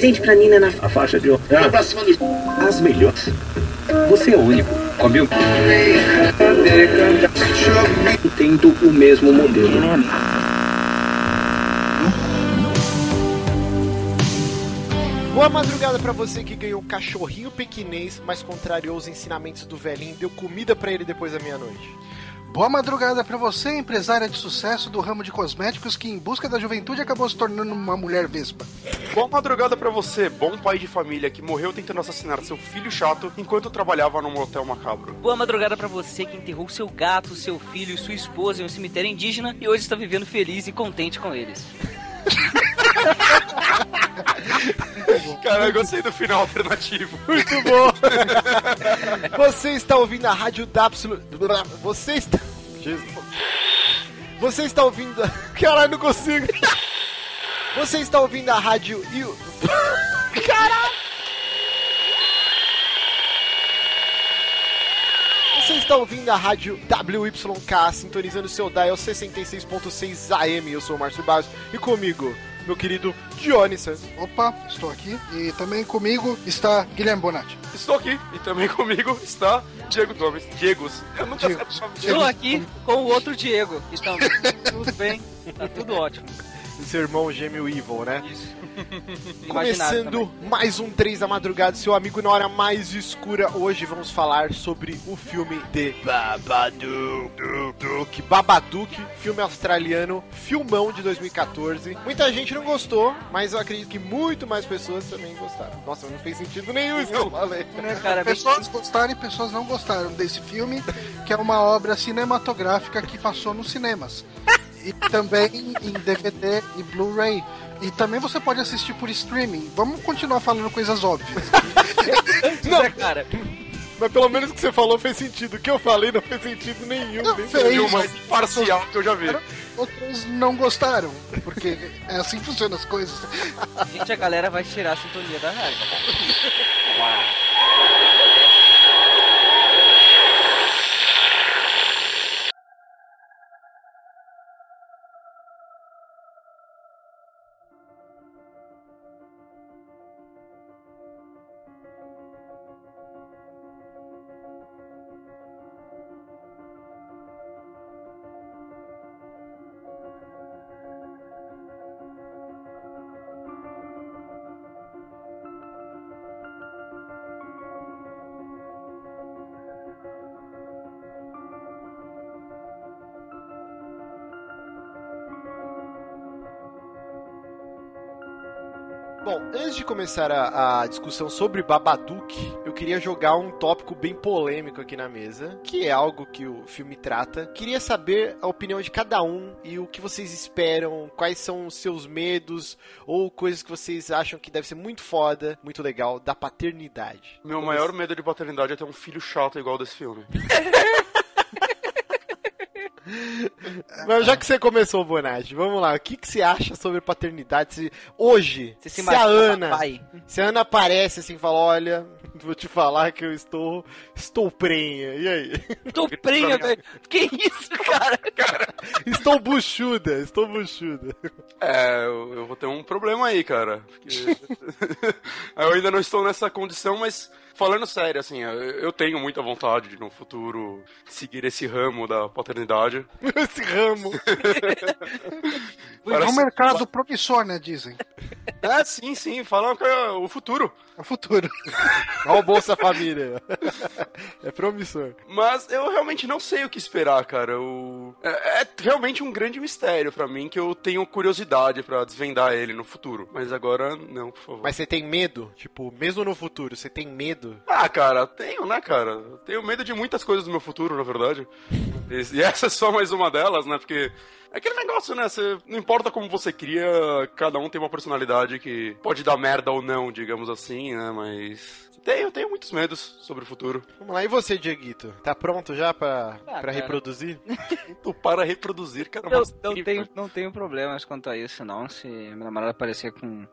presente pra Nina na A faixa de ah, cima do... as melhores. Você é o único. Comeu? Tendo o mesmo modelo. Boa madrugada pra você que ganhou um cachorrinho pequinês, mas contrariou os ensinamentos do velhinho e deu comida pra ele depois da meia-noite. Boa madrugada pra você, empresária de sucesso do ramo de cosméticos que, em busca da juventude, acabou se tornando uma mulher vespa. Boa madrugada pra você, bom pai de família que morreu tentando assassinar seu filho chato enquanto trabalhava num motel macabro. Boa madrugada pra você que enterrou seu gato, seu filho e sua esposa em um cemitério indígena e hoje está vivendo feliz e contente com eles. Cara, eu gostei do final alternativo. Muito bom! Você está ouvindo a Rádio Dápsilo. Você está. Jesus. Você está ouvindo. Caralho, não consigo! Você está ouvindo a rádio. Caralho! Você está ouvindo a rádio WYK, sintonizando seu dial 66.6 AM. Eu sou o Márcio Barros e comigo, meu querido Johnny Santos. Opa, estou aqui. E também comigo está Guilherme Bonatti. Estou aqui e também comigo está Diego Gomes. Diegos. Eu nunca Diego. Estou aqui com o outro Diego. Então, tudo bem, tá tudo ótimo. Seu irmão gêmeo Evil, né? Isso. Começando mais um 3 da madrugada, seu amigo na hora mais escura. Hoje vamos falar sobre o filme de Babadook. Babadook, filme australiano, filmão de 2014. Muita gente não gostou, mas eu acredito que muito mais pessoas também gostaram. Nossa, não fez sentido nenhum isso que eu falei. Né, cara, bem- Pessoas gostaram e pessoas não gostaram desse filme, que é uma obra cinematográfica que passou nos cinemas. E também em DVD e Blu-ray. E também você pode assistir por streaming. Vamos continuar falando coisas óbvias. Não. cara? Mas pelo menos o que você falou fez sentido. O que eu falei não fez sentido nenhum. Não nem fez. Foi o mais parcial que eu já vi. Outros não gostaram, porque é assim que funcionam as coisas. Gente, a galera vai tirar a sintonia da rádio. Bom, antes de começar a, a discussão sobre Babadook, eu queria jogar um tópico bem polêmico aqui na mesa, que é algo que o filme trata. Queria saber a opinião de cada um e o que vocês esperam, quais são os seus medos ou coisas que vocês acham que deve ser muito foda, muito legal da paternidade. Meu maior medo de paternidade é ter um filho chato igual desse filme. Mas já que você começou, Bonatti, vamos lá. O que, que você acha sobre paternidade? Se, hoje, Você se se a Ana, papai? se a Ana aparece assim e fala, olha, vou te falar que eu estou, estou prenha. E aí? Tô prenha, velho. Que isso, cara? estou buchuda, estou buchuda. É, eu, eu vou ter um problema aí, cara. Porque... eu ainda não estou nessa condição, mas falando sério, assim, eu, tenho muita vontade de no futuro seguir esse ramo da paternidade. Esse ramo. É um mercado promissor, né, dizem. É, sim, sim, falam que é o futuro. É o futuro. Olha o Bolsa Família. É promissor. Mas eu realmente não sei o que esperar, cara. Eu... É, é realmente um grande mistério pra mim que eu tenho curiosidade pra desvendar ele no futuro. Mas agora, não, por favor. Mas você tem medo? Tipo, mesmo no futuro, você tem medo? Ah, cara, tenho, né, cara? Tenho medo de muitas coisas do meu futuro, na verdade. E essa é só mais uma delas, né? Porque é aquele negócio, né? Você, não importa como você cria, cada um tem uma personalidade que pode dar merda ou não, digamos assim, né? Mas Tenho, tenho muitos medos sobre o futuro. Vamos lá, e você, Dieguito? Tá pronto já pra, Ah, pra reproduzir? Tu para reproduzir, cara. Eu mas não incrível. tenho, não tenho problemas quanto a isso, não. Se minha namorada aparecer com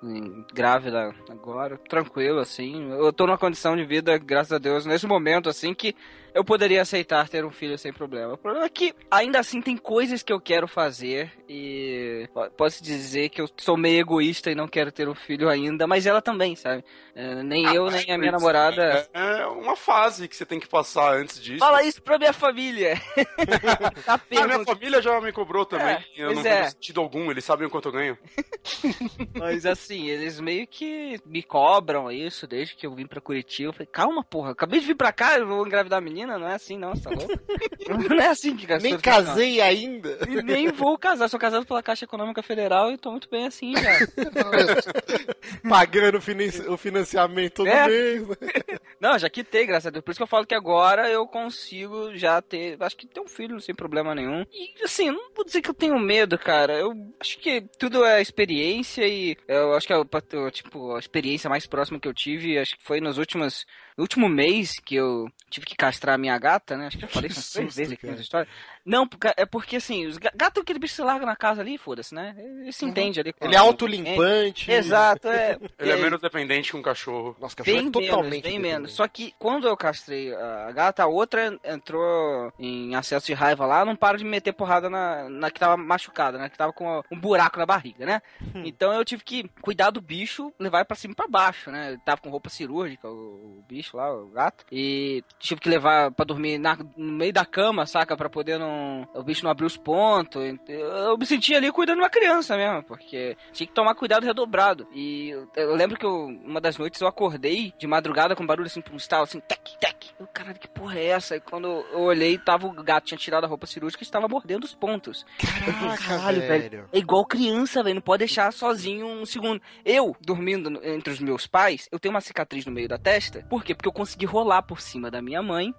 grávida agora, tranquilo, assim. Eu tô numa condição de vida, graças a Deus, nesse momento, assim, que eu poderia aceitar ter um filho sem problema. O problema é que, ainda assim, tem coisas que eu quero fazer e po- posso dizer que eu sou meio egoísta e não quero ter um filho ainda, mas ela também, sabe? É, nem Ah, eu, nem a minha namorada. É, é uma fase que você tem que passar antes disso. Fala isso pra minha família! tá A minha perguntando. família já me cobrou também. É, eu não é. vejo sentido algum, eles sabem o quanto eu ganho. Mas assim, eles meio que me cobram isso desde que eu vim pra Curitiba. Eu falei, calma, porra, acabei de vir pra cá, eu vou engravidar a menina, não é assim não, você tá louco? não é assim que Nem funcionam. casei ainda. E nem vou casar, sou casado pela Caixa Econômica Federal e tô muito bem assim já. Pagando o finan- o financiamento todo É. mês. né? Não, já quitei, graças a Deus. Por isso que eu falo que agora eu consigo já ter. Acho que ter um filho sem problema nenhum. E assim, não vou dizer que eu tenho medo, cara. Eu acho que tudo é experiência e eu acho que é tipo, a experiência mais próxima que eu tive, acho que foi nos últimos. No último mês que eu tive que castrar a minha gata, né? Acho que eu falei umas três vezes aqui nessa história. Não, é porque assim, os ga- gato é aquele bicho que se larga na casa ali, foda-se, né? Ele se entende ali. com Ele é autolimpante. Exato, é. Ele é menos dependente que um cachorro. Nossa, cachorro Bem é totalmente menos, bem menos. Só que quando eu castrei a gata, a outra entrou em acesso de raiva lá, não para de me meter porrada na, na que tava machucada, né? Que tava com um buraco na barriga, né? Então eu tive que cuidar do bicho, levar ele pra cima e pra baixo, né? Ele tava com roupa cirúrgica, o, o bicho lá, o gato. E tive que levar pra dormir na- no meio da cama, saca? Pra poder não. O bicho não abrir os pontos. Eu me sentia ali cuidando de uma criança mesmo, porque tinha que tomar cuidado redobrado. E eu, eu lembro que eu- uma das noites eu acordei de madrugada com barulho assim, um estalo assim, tec, tec. Eu, caralho, que porra é essa? E quando eu olhei, tava o gato, tinha tirado a roupa cirúrgica e estava mordendo os pontos. Caraca, Caralho, velho. É igual criança, velho. Não pode deixar sozinho um segundo. Eu, dormindo entre os meus pais, eu tenho uma cicatriz no meio da testa. Por quê? Porque eu consegui rolar por cima da minha mãe.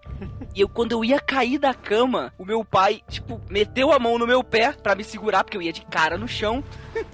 e eu, quando eu ia cair da cama, o meu pai, tipo, meteu a mão no meu pé pra me segurar, porque eu ia de cara no chão.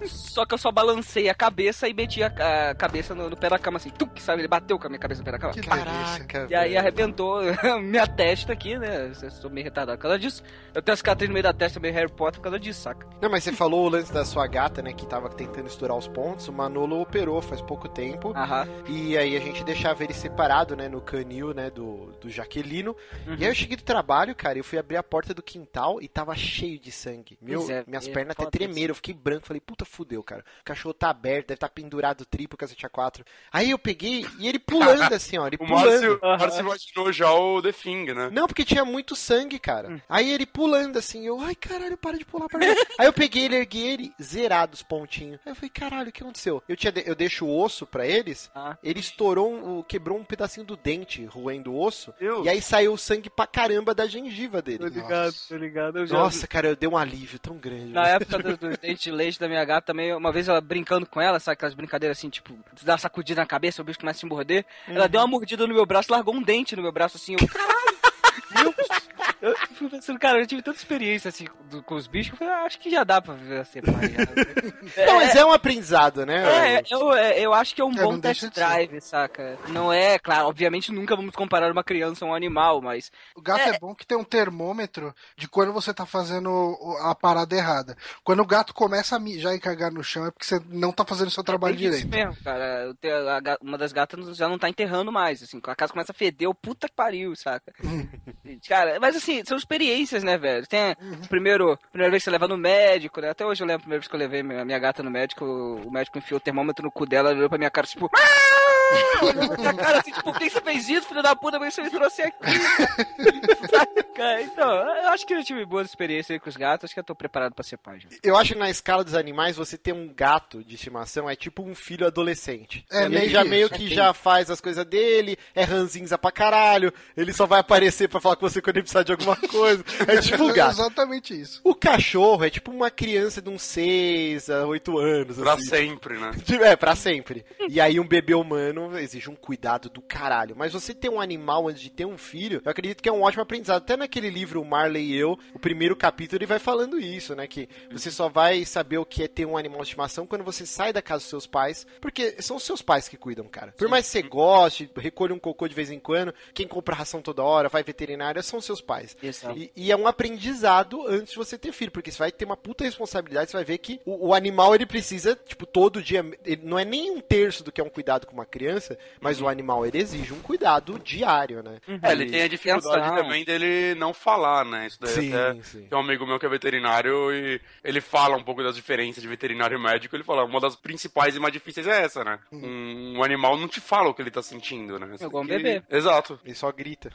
Só que eu só balancei a cabeça e meti a, a cabeça no, no pé da cama, assim. Tuc, sabe? Ele bateu com a minha cabeça no pé da cama. Que. Caraca, E aí velho. arrebentou minha testa aqui, né? Eu sou meio retardado por causa disso. Eu tenho a cicatriz no meio da testa, meio Harry Potter por causa disso, saca? Não, mas você falou o lance da sua gata, né, que tava tentando estourar os pontos. O Manolo operou faz pouco tempo. Aham. E aí a gente deixava ele separado, né, no canil, né, do, do Jaquelino. Uhum. E aí eu cheguei do trabalho, cara, eu fui abrir a porta do quintal e tava cheio de sangue. Meu, é, minhas é pernas até tremeram, eu fiquei branco. Falei, puta, fudeu, cara. O cachorro tá aberto, deve estar tá pendurado triplo, cacete A4. Aí eu peguei e ele pulando assim, ó, ele O pulando. Márcio, o Márcio imaginou já o The Thing, né? Não, porque tinha muito sangue, cara. Hum. Aí ele pulando assim, eu, ai caralho, para de pular, para de. Aí eu peguei ele, ergui ele, zerado os pontinhos. Aí eu falei, caralho, o que aconteceu? Eu, tinha, de- eu deixo o osso pra eles, Ah. ele estourou, um- quebrou um pedacinho do dente, roendo o osso, Deus. e aí saiu sangue pra caramba da gengiva dele. ligado, tô ligado. Eu já- Nossa, cara, eu dei um alívio tão grande. Na época dos, dos dentes de leite da minha gata também, uma vez ela brincando com ela, sabe aquelas brincadeiras assim, tipo, dá uma sacudida na cabeça, o bicho começa a se morder. Ela deu uma mordida no meu braço, largou um dente no meu braço assim, eu, caralho! Eu fui pensando, cara, eu tive tanta experiência assim do- com os bichos, que eu falei, ah, acho que já dá pra viver assim, pai. Não, mas é um aprendizado, né? É, eu, é, eu acho que é um É, bom test drive, saca? Não é, claro, obviamente nunca vamos comparar uma criança a um animal, mas O gato é. bom que tem um termômetro de quando você tá fazendo a parada errada. Quando o gato começa a mijar e cagar no chão é porque você não tá fazendo o seu trabalho isso direito. mesmo, cara. Eu tenho uma das gatas já não tá enterrando mais, assim. A casa começa a feder, o puta que pariu, saca? E, cara, mas assim, são experiências, né, velho? Tem o primeiro, primeira vez que você leva no médico, né? Até hoje eu lembro a primeira vez que eu levei minha, minha gata no médico, o médico enfiou o termômetro no cu dela, olhou pra minha cara, tipo... "Ah!" Minha cara assim, tipo, por que você fez isso, filho da puta? Mas você me trouxe aqui. Saca? Então, eu acho que eu tive boas experiências aí com os gatos, acho que eu tô preparado pra ser pai já. Eu acho que na escala dos animais, você ter um gato de estimação é tipo um filho adolescente. É, ele meio já que meio isso, que ok. já faz as coisas dele, é ranzinza pra caralho, ele só vai aparecer pra falar com você quando ele precisar de alguma coisa. É tipo um É gato. exatamente isso. O cachorro é tipo uma criança de uns 6 a 8 anos. Pra assim. sempre, né? É, pra sempre. E aí um bebê humano exige um cuidado do caralho. Mas você ter um animal antes de ter um filho, eu acredito que é um ótimo aprendizado. Até naquele livro Marley e eu, o primeiro capítulo ele vai falando isso, né? Que você só vai saber o que é ter um animal de estimação quando você sai da casa dos seus pais, porque são os seus pais que cuidam, cara. Por mais que você goste, recolha um cocô de vez em quando, quem compra ração toda hora, vai veterinária, são seus pais. E, e é um aprendizado antes de você ter filho, porque você vai ter uma puta responsabilidade, você vai ver que o, o animal ele precisa, tipo, todo dia, ele não é nem um terço do que é um cuidado com uma criança, mas o animal ele exige um cuidado diário, né? É, ele tem a dificuldade também dele não falar, né? Isso daí Sim, até sim. tem um amigo meu que é veterinário e ele fala um pouco das diferenças de veterinário e médico. Ele fala, uma das principais e mais difíceis é essa, né? Um, um animal não te fala o que ele tá sentindo, né? É igual um Que ele- bebê. Exato. Ele só grita.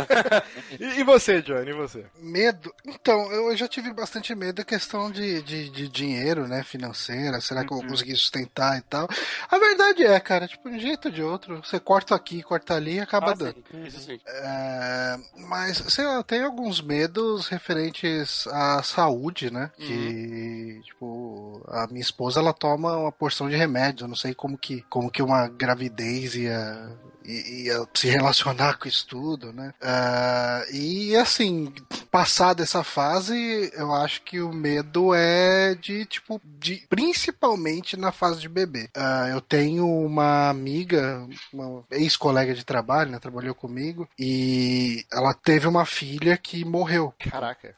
e, e você, Johnny, e você? Medo? Então, eu já tive bastante medo da questão de, de, de dinheiro, né? Financeira. Será que eu vou conseguir sustentar e tal? A verdade é, cara, tipo, jeito ou de outro, você corta aqui, corta ali e acaba Ah, dando. sim, Isso sim. É, mas, sei lá, tenho alguns medos referentes à saúde, né? Que, tipo, a minha esposa, ela toma uma porção de remédio. Eu não sei como que, como que uma gravidez ia, i- ia se relacionar com isso tudo, né? Ah, e, assim, passada essa fase, eu acho que o medo é de, tipo, de, principalmente na fase de bebê. Ah, eu tenho uma amiga, uma ex-colega de trabalho, né? Trabalhou comigo, e ela teve uma filha que morreu. Caraca.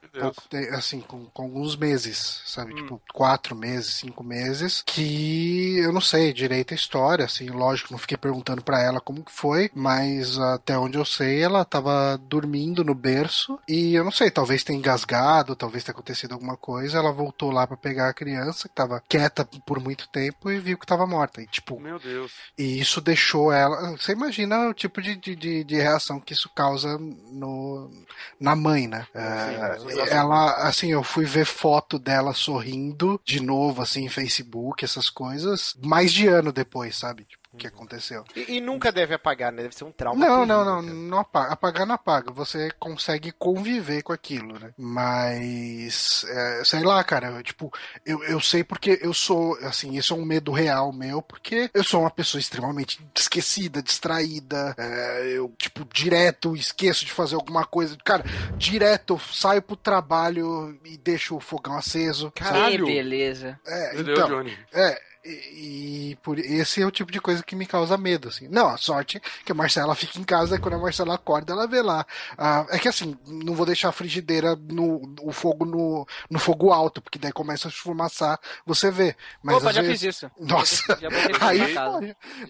Assim, com, com alguns meses, sabe? Tipo, quatro meses, cinco meses, que eu não sei direito a história, assim, lógico, não fiquei perguntando pra ela como que foi, mas até onde eu sei, ela tava dormindo no berço e eu não sei, talvez tenha engasgado, talvez tenha acontecido alguma coisa, ela voltou lá pra pegar a criança, que tava quieta por muito tempo e viu que tava morta. E, tipo, Meu Deus. e isso deixou ela. Você imagina o tipo de, de, de, reação que isso causa no, na mãe, né? É, sim. ela, assim, eu fui ver foto dela sorrindo de novo, assim, em Facebook, essas coisas, mais de ano depois, sabe? Tipo, que aconteceu. E, e nunca deve apagar, né? Deve ser um trauma. Não, terrível, não, não, cara. não apaga. Apagar não apaga. Você consegue conviver com aquilo, né? Mas, é, sei lá, cara, eu, tipo, eu, eu sei porque eu sou, assim, isso é um medo real meu, porque eu sou uma pessoa extremamente esquecida, distraída, é, eu, tipo, direto esqueço de fazer alguma coisa. Cara, direto eu saio pro trabalho e deixo o fogão aceso. Caralho. Que beleza. É, Deus, então, Johnny. é, e, e por esse é o tipo de coisa que me causa medo, assim. Não, a sorte é que a Marcela fica em casa e quando a Marcela acorda, ela vê lá. Ah, é que assim, não vou deixar a frigideira no o fogo no, no fogo alto, porque daí começa a esfumaçar, você vê. Mas Opa, já vezes... fiz isso. Nossa, Já aí.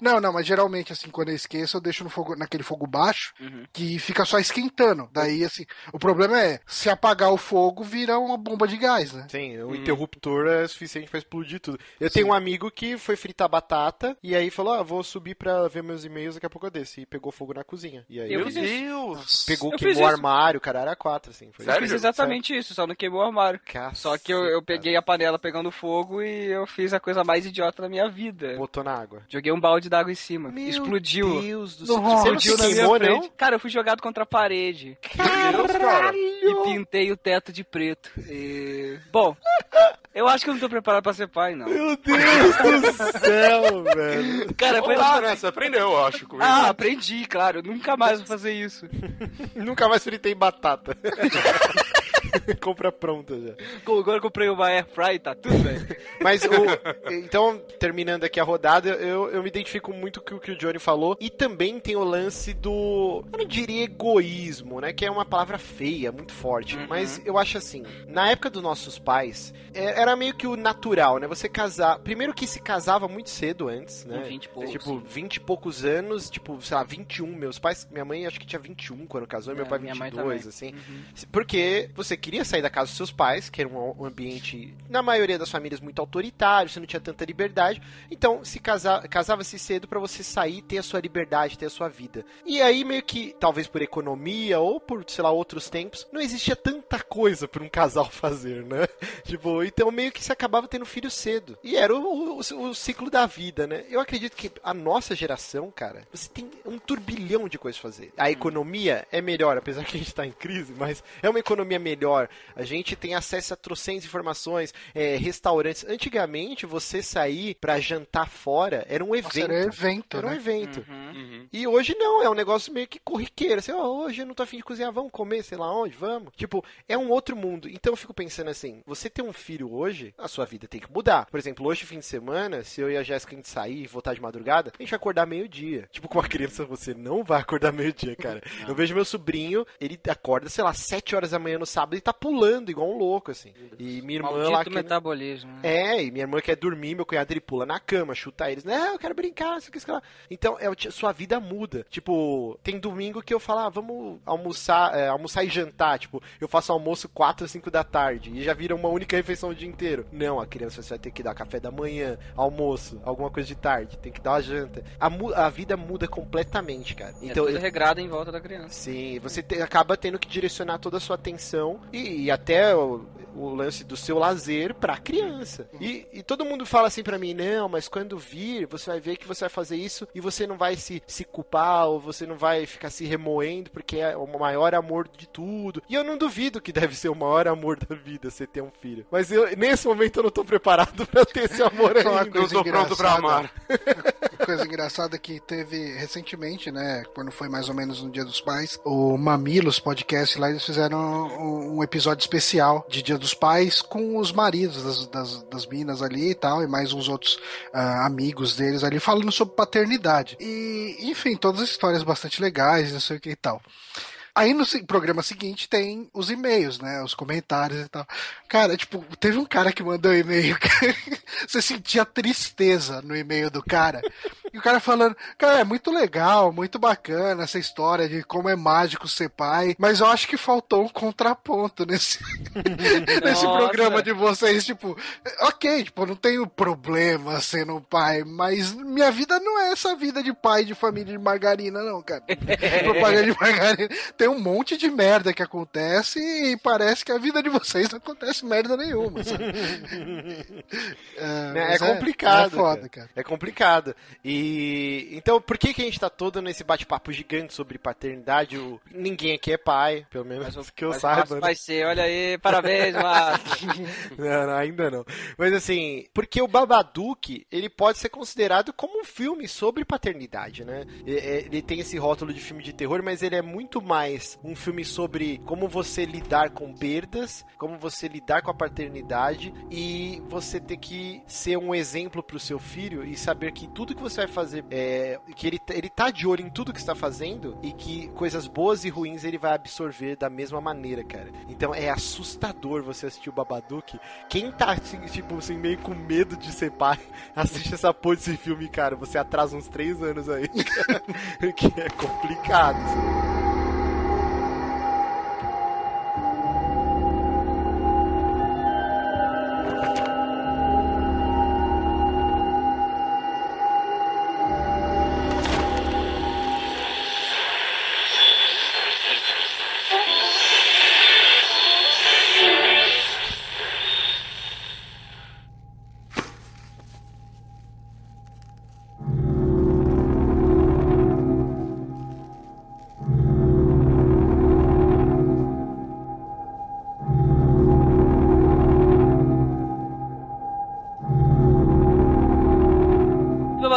Não, não, mas geralmente assim, quando eu esqueço, eu deixo no fogo, naquele fogo baixo, Uhum. que fica só esquentando. Daí assim, o problema é, se apagar o fogo, vira uma bomba de gás, né? Sim, o Hum. interruptor é suficiente pra explodir tudo. Eu tenho um amigo que foi fritar batata e aí falou: Ah, vou subir pra ver meus e-mails, daqui a pouco eu desço. E pegou fogo na cozinha. E aí Eu Meu. Deus. pegou, Eu queimou o armário, cara, era quatro, assim. Foi Sério? Fiz exatamente isso, só não queimou o armário. Caceta, Só que eu, eu peguei a panela pegando fogo e eu fiz a coisa mais idiota da minha vida. Botou na água. Joguei um balde d'água em cima. Meu Explodiu. Deus do céu. Nossa. Você não Explodiu na minha queimou, frente. não? Cara, eu fui jogado contra a parede. Meu Deus, cara. E pintei o teto de preto. E... Bom, eu acho que eu não tô preparado pra ser pai, não. Meu Deus do céu, velho. Cara, foi lá. né? Você aprendeu, eu acho. Com Ah, isso. aprendi, claro. Eu nunca mais vou fazer isso. Nunca mais fritei batata. Compra pronta já. Agora eu comprei uma air fry, tá tudo bem. Mas o. Então, terminando aqui a rodada, eu, eu me identifico muito com o que o Johnny falou. E também tem o lance do. Eu não diria egoísmo, né? Que é uma palavra feia, muito forte. Uhum. Mas eu acho assim. Na época dos nossos pais, é- era meio que o natural, né? Você casar. Primeiro que se casava muito cedo antes, né? Com 20 e poucos, Tipo, sim. 20 e poucos anos, tipo, sei lá, 21. Meus pais. Minha mãe acho que tinha 21 quando casou, e meu É, pai minha mãe 22, também. assim. Uhum. Porque você queria sair da casa dos seus pais, que era um ambiente, na maioria das famílias, muito autoritário, você não tinha tanta liberdade. Então, se casa, casava-se cedo pra você sair, ter a sua liberdade, ter a sua vida. E aí, meio que, talvez por economia ou por, sei lá, outros tempos, não existia tanta coisa pra um casal fazer, né? Tipo, então meio que se acabava tendo filho cedo. E era o, o, o ciclo da vida, né? Eu acredito que a nossa geração, cara, você tem um turbilhão de coisas pra fazer. A economia é melhor, apesar que a gente tá em crise, mas é uma economia melhor. A gente tem acesso a trocentas informações, é, restaurantes. Antigamente, você sair pra jantar fora era um evento. Nossa, era evento, Era um né? evento. Uhum. Uhum. E hoje não, é um negócio meio que corriqueiro. Assim, ó, hoje eu não tô afim de cozinhar, vamos comer, sei lá onde, vamos. Tipo, é um outro mundo. Então eu fico pensando assim, você ter um filho hoje, a sua vida tem que mudar. Por exemplo, hoje, fim de semana, se eu e a Jéssica a gente sair e voltar de madrugada, a gente vai acordar meio-dia. Tipo, com uma criança, você não vai acordar meio-dia, cara. Eu vejo meu sobrinho, ele acorda, sei lá, 7 horas da manhã no sábado e tá pulando igual um louco, assim. E minha irmã Maldito lá. Que... metabolismo. né? É, e minha irmã quer dormir, meu cunhado ele pula na cama, chuta eles. Não, eu quero brincar, não sei o que, lá. Então, é, sua vida muda. Tipo, tem domingo que eu falo, ah, vamos almoçar, é, almoçar e jantar. Tipo, eu faço almoço 4 ou 5 da tarde e já vira uma única refeição o dia inteiro. Não, a criança você vai ter que dar café da manhã, almoço, alguma coisa de tarde, tem que dar uma janta. A, mu- a vida muda completamente, cara. É Então, tudo regrado em volta da criança. Sim, você te- acaba tendo que direcionar toda a sua atenção e, e até o, o lance do seu lazer pra criança. E, e todo mundo fala assim pra mim, não, mas quando vir, você vai ver que você vai fazer isso e você não vai se, se culpar ou você não vai ficar se remoendo porque é o maior amor de tudo. E eu não duvido que deve ser o maior amor da vida você ter um filho. Mas eu, nesse momento eu não tô preparado pra ter esse amor Uma ainda. Eu tô pronto pra amar. Coisa engraçada que teve recentemente, né? Quando foi mais ou menos no Dia dos Pais, o Mamilos podcast lá, eles fizeram um, um episódio especial de Dia dos Pais com os maridos das, das, das minas ali e tal, e mais uns outros ah, amigos deles ali, falando sobre paternidade. E, enfim, todas as histórias bastante legais, não sei o que e tal. Aí no programa seguinte tem os e-mails, né? Os comentários e tal. Cara, tipo, teve um cara que mandou um e-mail. Você sentia tristeza no e-mail do cara. E o cara falando, cara, é muito legal, muito bacana essa história de como é mágico ser pai. Mas eu acho que faltou um contraponto nesse, nesse Nossa. programa de vocês. Tipo, ok, tipo, não tenho problema sendo pai, mas minha vida não é essa vida de pai de família de margarina, não, cara. Propaganda de margarina. Tem um monte de merda que acontece e parece que a vida de vocês não acontece merda nenhuma. sabe? É, É, mas complicado. É foda, cara. É complicado. E então, por que, que a gente tá todo nesse bate-papo gigante sobre paternidade? O- Ninguém aqui é pai, pelo menos Mas o que eu mas saiba. Márcio né? vai ser, olha aí, parabéns, Márcio. Não, não, ainda não. Mas assim, porque o Babadook, ele pode ser considerado como um filme sobre paternidade, né? É, Ele tem esse rótulo de filme de terror, mas ele é muito mais um filme sobre como você lidar com perdas, como você lidar com a paternidade e você ter que ser um exemplo pro seu filho e saber que tudo que você vai fazer, é, que ele, ele tá de olho em tudo que está fazendo e que coisas boas e ruins ele vai absorver da mesma maneira, cara. Então é assustador você assistir o Babadook. Quem tá, assim, tipo, assim, meio com medo de ser pai, assiste essa porra desse filme, cara. Você atrasa uns três anos aí. que é complicado.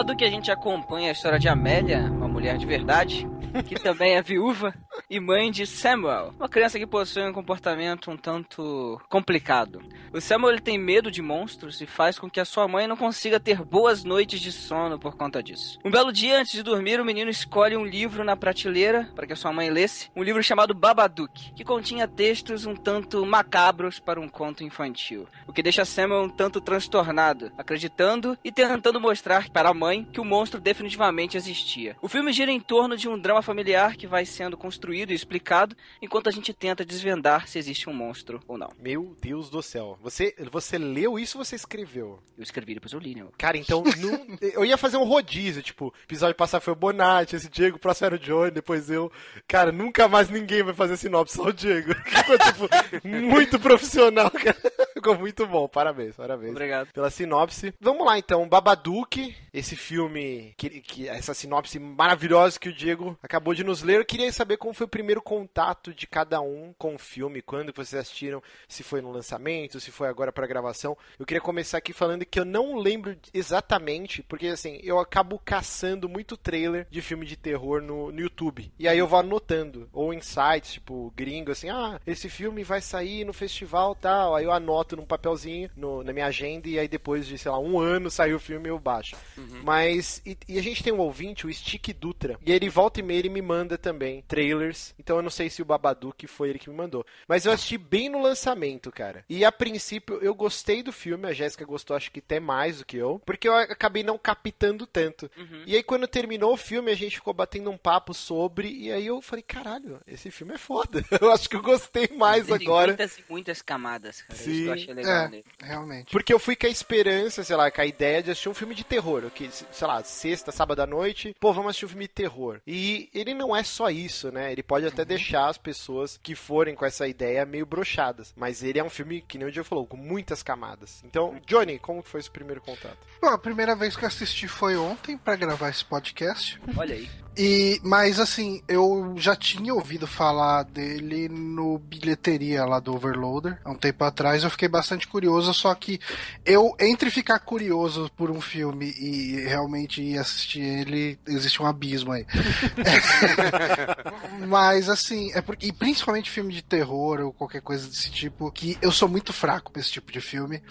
No Babadook a gente acompanha a história de Amélia, uma mulher de verdade, que também é viúva e mãe de Samuel, uma criança que possui um comportamento um tanto complicado. O Samuel ele tem medo de monstros e faz com que a sua mãe não consiga ter boas noites de sono por conta disso. Um belo dia antes de dormir, o menino escolhe um livro na prateleira para que a sua mãe lesse, um livro chamado Babadook, que continha textos um tanto macabros para um conto infantil, o que deixa Samuel um tanto transtornado, acreditando e tentando mostrar para a mãe que o monstro definitivamente existia. O filme gira em torno de um drama familiar que vai sendo construído e explicado enquanto a gente tenta desvendar se existe um monstro ou não. Meu Deus do céu. Você, você leu isso ou você escreveu? Eu escrevi depois eu li, né? Cara, então não- eu ia fazer um rodízio, tipo, episódio passado foi o Bonatti, esse Diego, o próximo era o Johnny, depois eu. Cara, nunca mais ninguém vai fazer sinopse, só o Diego. Tipo, muito profissional, cara. Ficou muito bom, parabéns, parabéns. Obrigado. Pela sinopse. Vamos lá então, Babadook, esse filme, que, que- essa sinopse maravilhosa que o Diego acabou de nos ler. Eu queria saber como foi o primeiro contato de cada um com o filme, quando vocês assistiram, se foi no lançamento, se foi agora pra gravação. Eu queria começar aqui falando que eu não lembro exatamente, porque assim, eu acabo caçando muito trailer de filme de terror no, no YouTube. E aí eu vou anotando, ou em sites, tipo, gringo, assim, ah, esse filme vai sair no festival tal. Aí eu anoto num papelzinho no- na minha agenda e aí depois de, sei lá, um ano saiu o filme eu baixo. Mas, e, e a gente tem um ouvinte, o Stick Dutra, e ele volta e meia ele me manda também trailers. Então eu não sei se o Babadook foi ele que me mandou. Mas eu assisti bem no lançamento, cara. E a princípio eu gostei do filme, a Jéssica gostou acho que até mais do que eu, porque eu acabei não captando tanto. E aí quando terminou o filme a gente ficou batendo um papo sobre, e aí eu falei, caralho, esse filme é foda. Eu acho que eu gostei mais Tem agora. muitas e muitas camadas, cara. Isso Sim. que eu achei legal É, nele. realmente. Porque eu fui com a esperança, sei lá, com a ideia de assistir um filme de terror. Que, sei lá, sexta, sábado à noite, pô, vamos assistir um filme de terror. E ele não é só isso, né? Ele pode até deixar as pessoas que forem com essa ideia meio brochadas. Mas ele é um filme, que nem o Diego falou, com muitas camadas. Então, Johnny, como foi esse primeiro contato? Bom, a primeira vez que eu assisti foi ontem pra gravar esse podcast. Olha aí. E, mas assim, eu já tinha ouvido falar dele no bilheteria lá do Overloader há um tempo atrás. Eu fiquei bastante curioso, só que eu, entre ficar curioso por um filme e realmente ir assistir ele, existe um abismo aí. mas assim, é porque, e principalmente filme de terror ou qualquer coisa desse tipo, que eu sou muito fraco pra esse tipo de filme.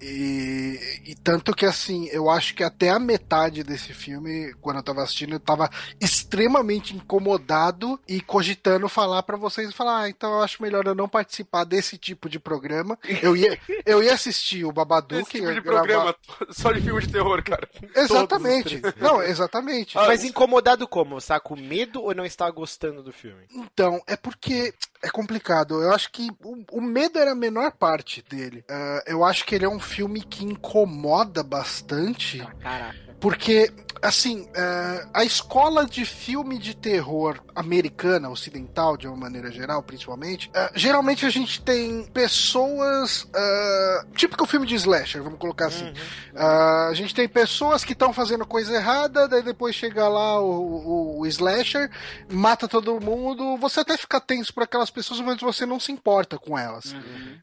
E, e tanto que assim, eu acho que até a metade desse filme, quando eu tava assistindo, eu tava extremamente incomodado e cogitando falar pra vocês falar, ah, então eu acho melhor eu não participar desse tipo de programa. Eu ia, eu ia assistir o Babadook. Esse tipo de gravar- programa só de filme de terror, cara. Exatamente. Não, exatamente. Mas incomodado como? Com medo ou não está gostando do filme? Então, é porque é complicado. Eu acho que o, o medo era a menor parte dele. Ah, eu acho que ele é um filme que incomoda bastante. Caraca. Porque, assim, é, a escola de filme de terror americana, ocidental, de uma maneira geral, principalmente, é, geralmente a gente tem pessoas. é, típico filme de slasher, vamos colocar assim. Ah, a gente tem pessoas que estão fazendo coisa errada, daí depois chega lá o, o- o slasher, mata todo mundo. Você até fica tenso por aquelas pessoas, mas você não se importa com elas.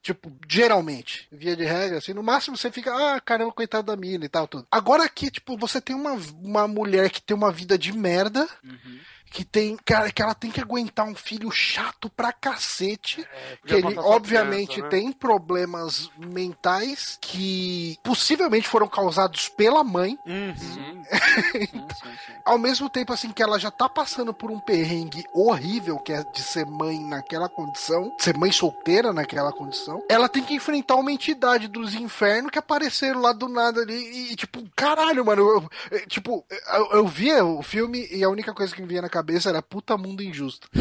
Tipo, geralmente, via de regra, assim, no máximo você fica, ah, caramba, coitado da mina e tal, tudo. Agora aqui, tipo, você tem uma, uma mulher que tem uma vida de merda, que tem, cara, que ela tem que aguentar um filho chato pra cacete, que podia ele, obviamente, criança, né? tem problemas mentais que possivelmente foram causados pela mãe, Sim. sim, sim, sim. ao mesmo tempo assim que ela já tá passando por um perrengue horrível que é de ser mãe naquela condição, ser mãe solteira naquela condição, ela tem que enfrentar uma entidade dos infernos que apareceram lá do nada ali e, tipo, caralho, mano, eu- tipo, eu, eu via o filme e a única coisa que me vinha na cabeça era puta mundo injusto.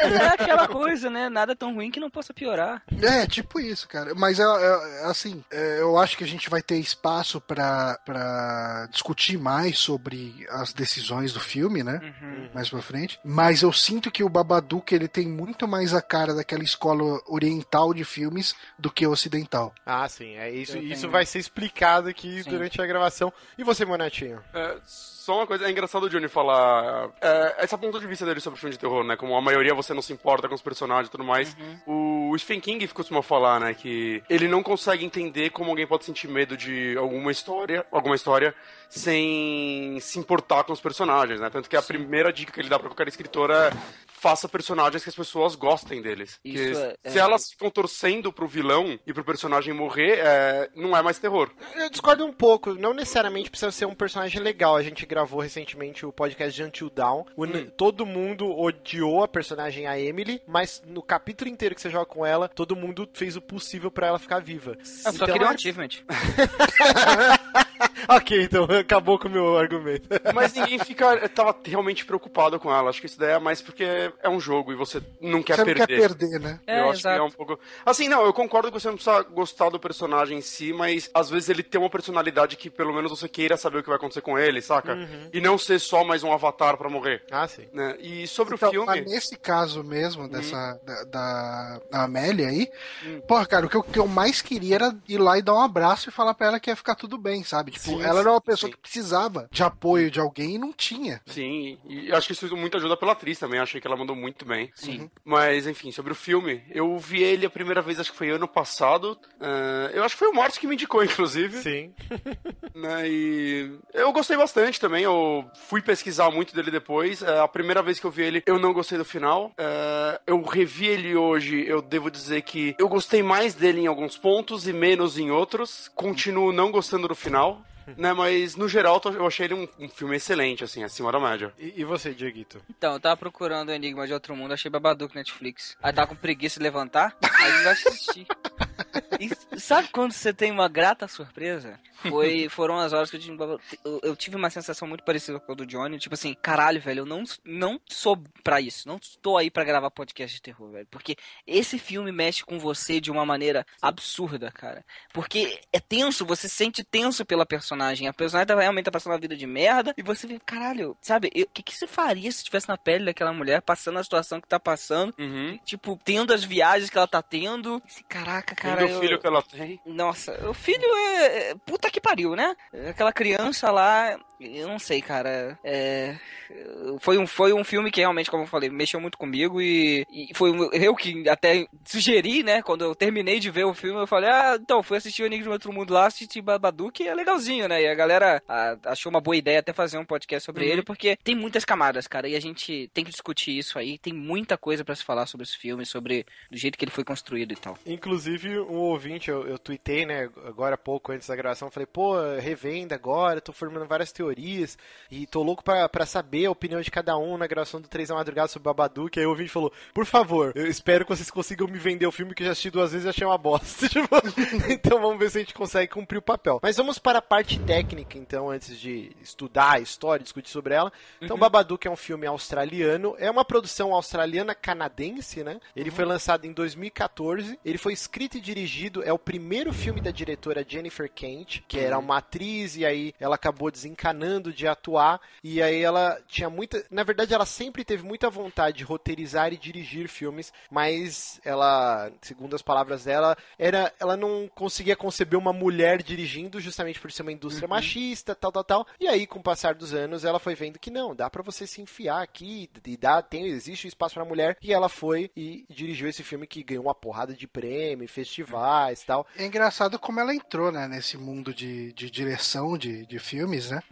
É aquela coisa, né? Nada tão ruim que não possa piorar. É, tipo isso, cara. Mas é, é- é assim, é, eu acho que a gente vai ter espaço pra, pra discutir mais sobre as decisões do filme, né? Mais pra frente. Mas eu sinto que o Babadook ele tem muito mais a cara daquela escola oriental de filmes do que ocidental. Ah, sim. É isso, Eu isso tenho- vai ser explicado aqui Sim. durante a gravação. E você, Monatinho? É, só uma coisa, é engraçado o Johnny falar. É, esse ponto de vista dele sobre filme de terror, né? Como a maioria você não se importa com os personagens e tudo mais. O Stephen King costuma falar, né? Que ele não consegue entender como alguém pode sentir medo de alguma história, alguma história, sem se importar com os personagens, né? Tanto que a primeira dica que ele dá pra qualquer escritor é faça personagens que as pessoas gostem deles. Isso Que é- se é- elas ficam torcendo pro vilão e pro personagem morrer, é, não é mais terror. Eu discordo um pouco. Não necessariamente precisa ser um personagem legal. A gente gravou recentemente o podcast de Until Dawn. O- Todo mundo odiou a personagem a Emily, mas no capítulo inteiro que você joga com ela, todo mundo fez o possível pra ela ficar viva. Eu só Então, queria um é- achievement. ok, então acabou com o meu argumento. Mas ninguém fica. tava realmente preocupado com ela. Acho que isso daí é mais porque é um jogo e você não quer Você não perder. quer perder, né? É, eu acho que é exato. um pouco. Assim, não, eu concordo que você não precisa gostar do personagem em si, mas às vezes ele tem uma personalidade que pelo menos você queira saber o que vai acontecer com ele, saca? E não ser só mais um avatar pra morrer. Ah, sim. Né? E sobre Então, o filme. mas nesse caso mesmo, dessa, da, da, da Amélia aí, Hum. porra, cara, o que, eu, que eu mais queria era ir lá e dar um abraço e falar pra ela que ia ficar tudo bem, sabe? Tipo, Sim, ela era uma pessoa sim. que precisava de apoio de alguém e não tinha. Sim, e acho que isso muito ajuda pela atriz também, achei que ela mandou muito bem. Sim. Mas, enfim, sobre o filme, eu vi ele a primeira vez, acho que foi ano passado. Ah, eu acho que foi o Marcos que me indicou, inclusive. Sim. né, e eu gostei bastante também, eu fui pesquisar muito dele depois. É, a primeira vez que eu vi ele, eu não gostei do final. É, eu revi ele hoje, eu devo dizer que eu gostei mais dele em alguns pontos e menos em outros. Continuo não gostando do final. Né, mas no geral eu achei ele um, um filme excelente, assim, acima da média. E, e você, Dieguito? Então, eu tava procurando o Enigma de Outro Mundo, achei Babadook Netflix. Aí tava com preguiça de levantar, aí eu vai assistir. E sabe quando você tem uma grata surpresa? Foi, foram as horas que eu tive, eu, tive uma sensação muito parecida com a do Johnny. Tipo assim, caralho, velho, eu não, não sou pra isso. Não estou aí pra gravar podcast de terror, velho. Porque esse filme mexe com você de uma maneira absurda, cara. Porque é tenso, você se sente tenso pela personagem. A personagem tá realmente tá passando uma vida de merda. E você vê, caralho, sabe, o que, que você faria se estivesse na pele daquela mulher, passando a situação que tá passando? Uhum. Tipo, tendo as viagens que ela tá tendo. Esse, caraca, cara. Tendo o eu- filho que ela tem. nossa, o filho é. é- Puta que pariu, né? Aquela criança lá. Eu não sei, cara. É. Foi um, foi um filme que realmente, como eu falei, mexeu muito comigo e, e foi um- eu que até sugeri, né? Quando eu terminei de ver o filme, eu falei, ah, então, fui assistir o Enigma de Outro Mundo lá, assisti Babadook é legalzinho, né? E a galera ah, achou uma boa ideia até fazer um podcast sobre Uhum. ele, porque tem muitas camadas, cara, e a gente tem que discutir isso aí. Tem muita coisa pra se falar sobre esse filme, sobre do jeito que ele foi construído e tal. Inclusive, um ouvinte, eu, eu tuitei, né, agora há pouco antes da gravação, falei, pô, revenda agora, tô formando várias teorias e tô louco pra, pra saber a opinião de cada um na gravação do 3 da Madrugada sobre Babadook. Aí o ouvinte falou, por favor, eu espero que vocês consigam me vender o filme que eu já assisti duas vezes e achei uma bosta. Tipo, então vamos ver se a gente consegue cumprir o papel. Mas vamos para a parte técnica, então, antes de estudar a história, discutir sobre ela. Então, Babadook é um filme australiano, é uma produção australiana-canadense, né? Ele foi lançado em 2014, ele foi escrito e dirigido, é o primeiro filme da diretora Jennifer Kent, que era uma atriz e aí ela acabou desencanando de atuar e aí ela tinha muita, na verdade ela sempre teve muita vontade de roteirizar e dirigir filmes, mas ela, segundo as palavras dela, era ela não conseguia conceber uma mulher dirigindo justamente por ser uma indústria machista, tal, tal, tal. E aí com o passar dos anos ela foi vendo que não, dá pra você se enfiar aqui e dá, tem existe espaço pra mulher e ela foi e dirigiu esse filme que ganhou uma porrada de prêmio, festivais, tal. É engraçado como ela entrou, né, nesse mundo de, de direção de, de filmes, né?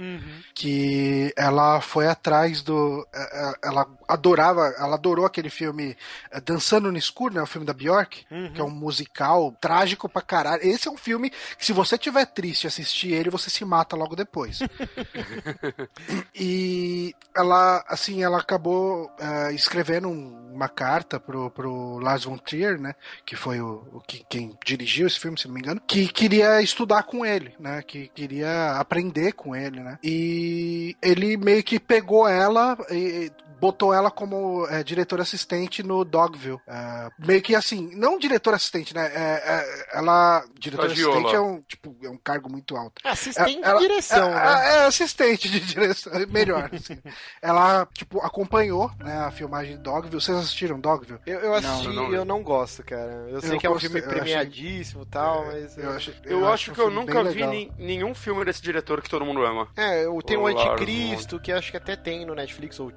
Que ela foi atrás do. é, é, Ela adorava, ela adorou aquele filme é, Dançando no Escuro, né? O filme da Bjork, que é um musical trágico pra caralho. Esse é um filme que, se você tiver triste e assistir ele, você se mata logo depois. e ela, assim, ela acabou é, escrevendo um- uma carta pro, pro Lars von Trier, né? Que foi o, o que, quem dirigiu esse filme, se não me engano, que queria estudar com ele, né? Que queria aprender com ele, né? E ele meio que pegou ela e botou ela como é, diretora assistente no Dogville. É, meio que assim, não diretora assistente, né? É, é, ela. Diretora assistente é um, tipo, é um cargo muito alto. Assistente Ela- de direção, é, né? é, é assistente de direção, é melhor. assim. Ela, tipo, acompanhou né, a filmagem de Dogville. Vocês assistiram Dogville? Eu, eu assisti Não, e não, eu não. gosto, cara. Eu sei Eu que é um filme premiadíssimo e tal, mas. Eu, acho, Eu, acho que um eu nunca vi nem- nenhum filme desse diretor que todo mundo ama. É, tenho o Anticristo, que acho que até tem no Netflix, ou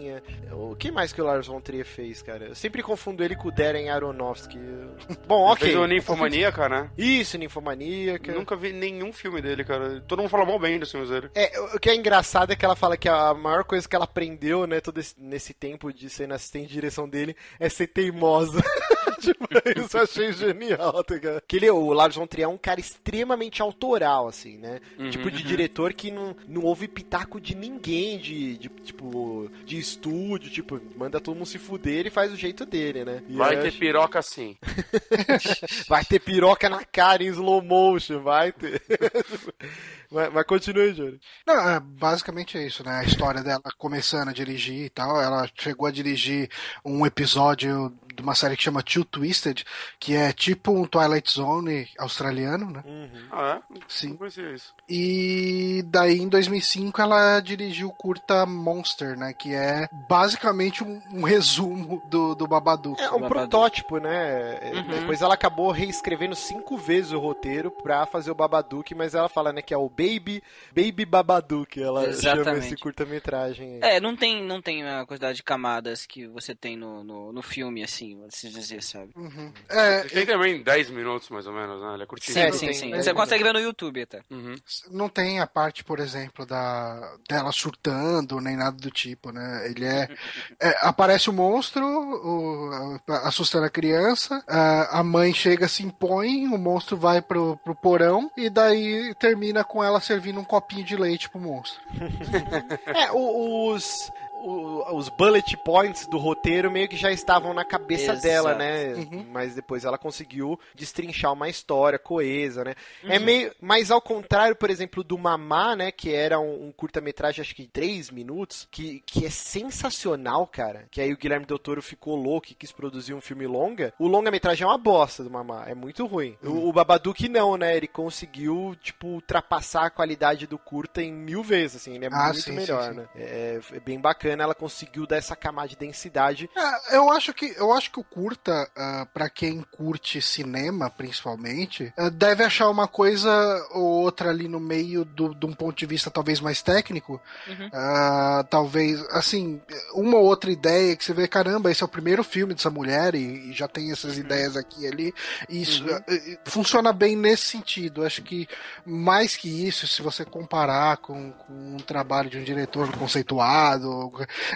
tinha. O que mais que o Lars von Trier fez, cara? Eu sempre confundo ele com o Darren Aronofsky. Bom, ok. Fez o Ninfomaníaca, né? Isso, Ninfomaníaca. Nunca vi nenhum filme dele, cara. Todo mundo fala mal bem dos filmes dele. É, o que é engraçado é que ela fala que a maior coisa que ela aprendeu, né, todo esse- nesse tempo de ser na assistente de direção dele, é ser teimosa. isso eu achei genial, tá ligado? Que ele, o Lars von Trier é um cara extremamente autoral, assim, né? Uhum, tipo de uhum. diretor que não, não ouve pitaco de ninguém, de, de, tipo, de estúdio, tipo, manda todo mundo se fuder, ele faz o jeito dele, né? E Vai ter acho- piroca sim. vai ter piroca na cara em slow motion, vai ter. mas, mas continue, Johnny. Não, é, basicamente é isso, né? A história dela começando a dirigir e tal. Ela chegou a dirigir um episódio de uma série que chama Too Twisted, que é tipo um Twilight Zone australiano, né? Ah, é? Não Sim. conhecia isso. E daí em 2005 ela dirigiu o curta Monster, né? Que é basicamente um, um resumo do, do Babadook. É um Babadook. protótipo, né? É, Uhum. Depois ela acabou reescrevendo cinco vezes o roteiro pra fazer o Babadook, mas ela fala, né, que é o Baby, Baby Babadook, ela chama Exatamente. esse curta-metragem. aí. É, não tem, não tem a quantidade de camadas que você tem no, no, no filme, assim, se dizer, sabe? Uhum. É, Tem também 10 minutos, mais ou menos, né? Ele é curtinho. Sim, Sim, sim, Você consegue ver no YouTube até. Uhum. não tem a parte, por exemplo, da dela surtando, nem nada do tipo, né? Ele é, é, aparece o monstro, o- a- assustando a criança, a, a mãe chega, se impõe, o monstro vai pro, pro porão e daí termina com ela servindo um copinho de leite pro monstro. É, o- os, o- os bullet points do roteiro meio que já estavam na cabeça Exato. dela, né? Uhum. Mas depois ela conseguiu destrinchar uma história coesa, né? É Uhum. meio. Mas ao contrário, por exemplo, do Mamá, né? Que era um, um curta-metragem, acho que de 3 minutos, que, que é sensacional, cara. Que aí o Guilherme Del Toro ficou louco e quis produzir um filme longa. O longa-metragem é uma bosta do Mamá, é muito ruim. O, o Babadook não, né? Ele conseguiu, tipo, ultrapassar a qualidade do curta em mil vezes, assim. Ele é Ah, muito sim, melhor, sim, sim. né? É, é bem bacana, ela conseguiu dar essa camada de densidade. É, eu acho que eu acho que o curta, ah, pra quem curte cinema, principalmente, ah, deve achar uma coisa ou outra ali no meio do, de um ponto de vista talvez mais técnico. Uhum. Ah, talvez, assim, uma ou outra ideia que você vê, caramba, esse é o primeiro filme dessa mulher e, e já tem essas ideias aqui e ali. E Isso Uhum. eh, funciona bem nesse sentido. Acho que mais que isso, se você comparar com, com um trabalho de um diretor conceituado,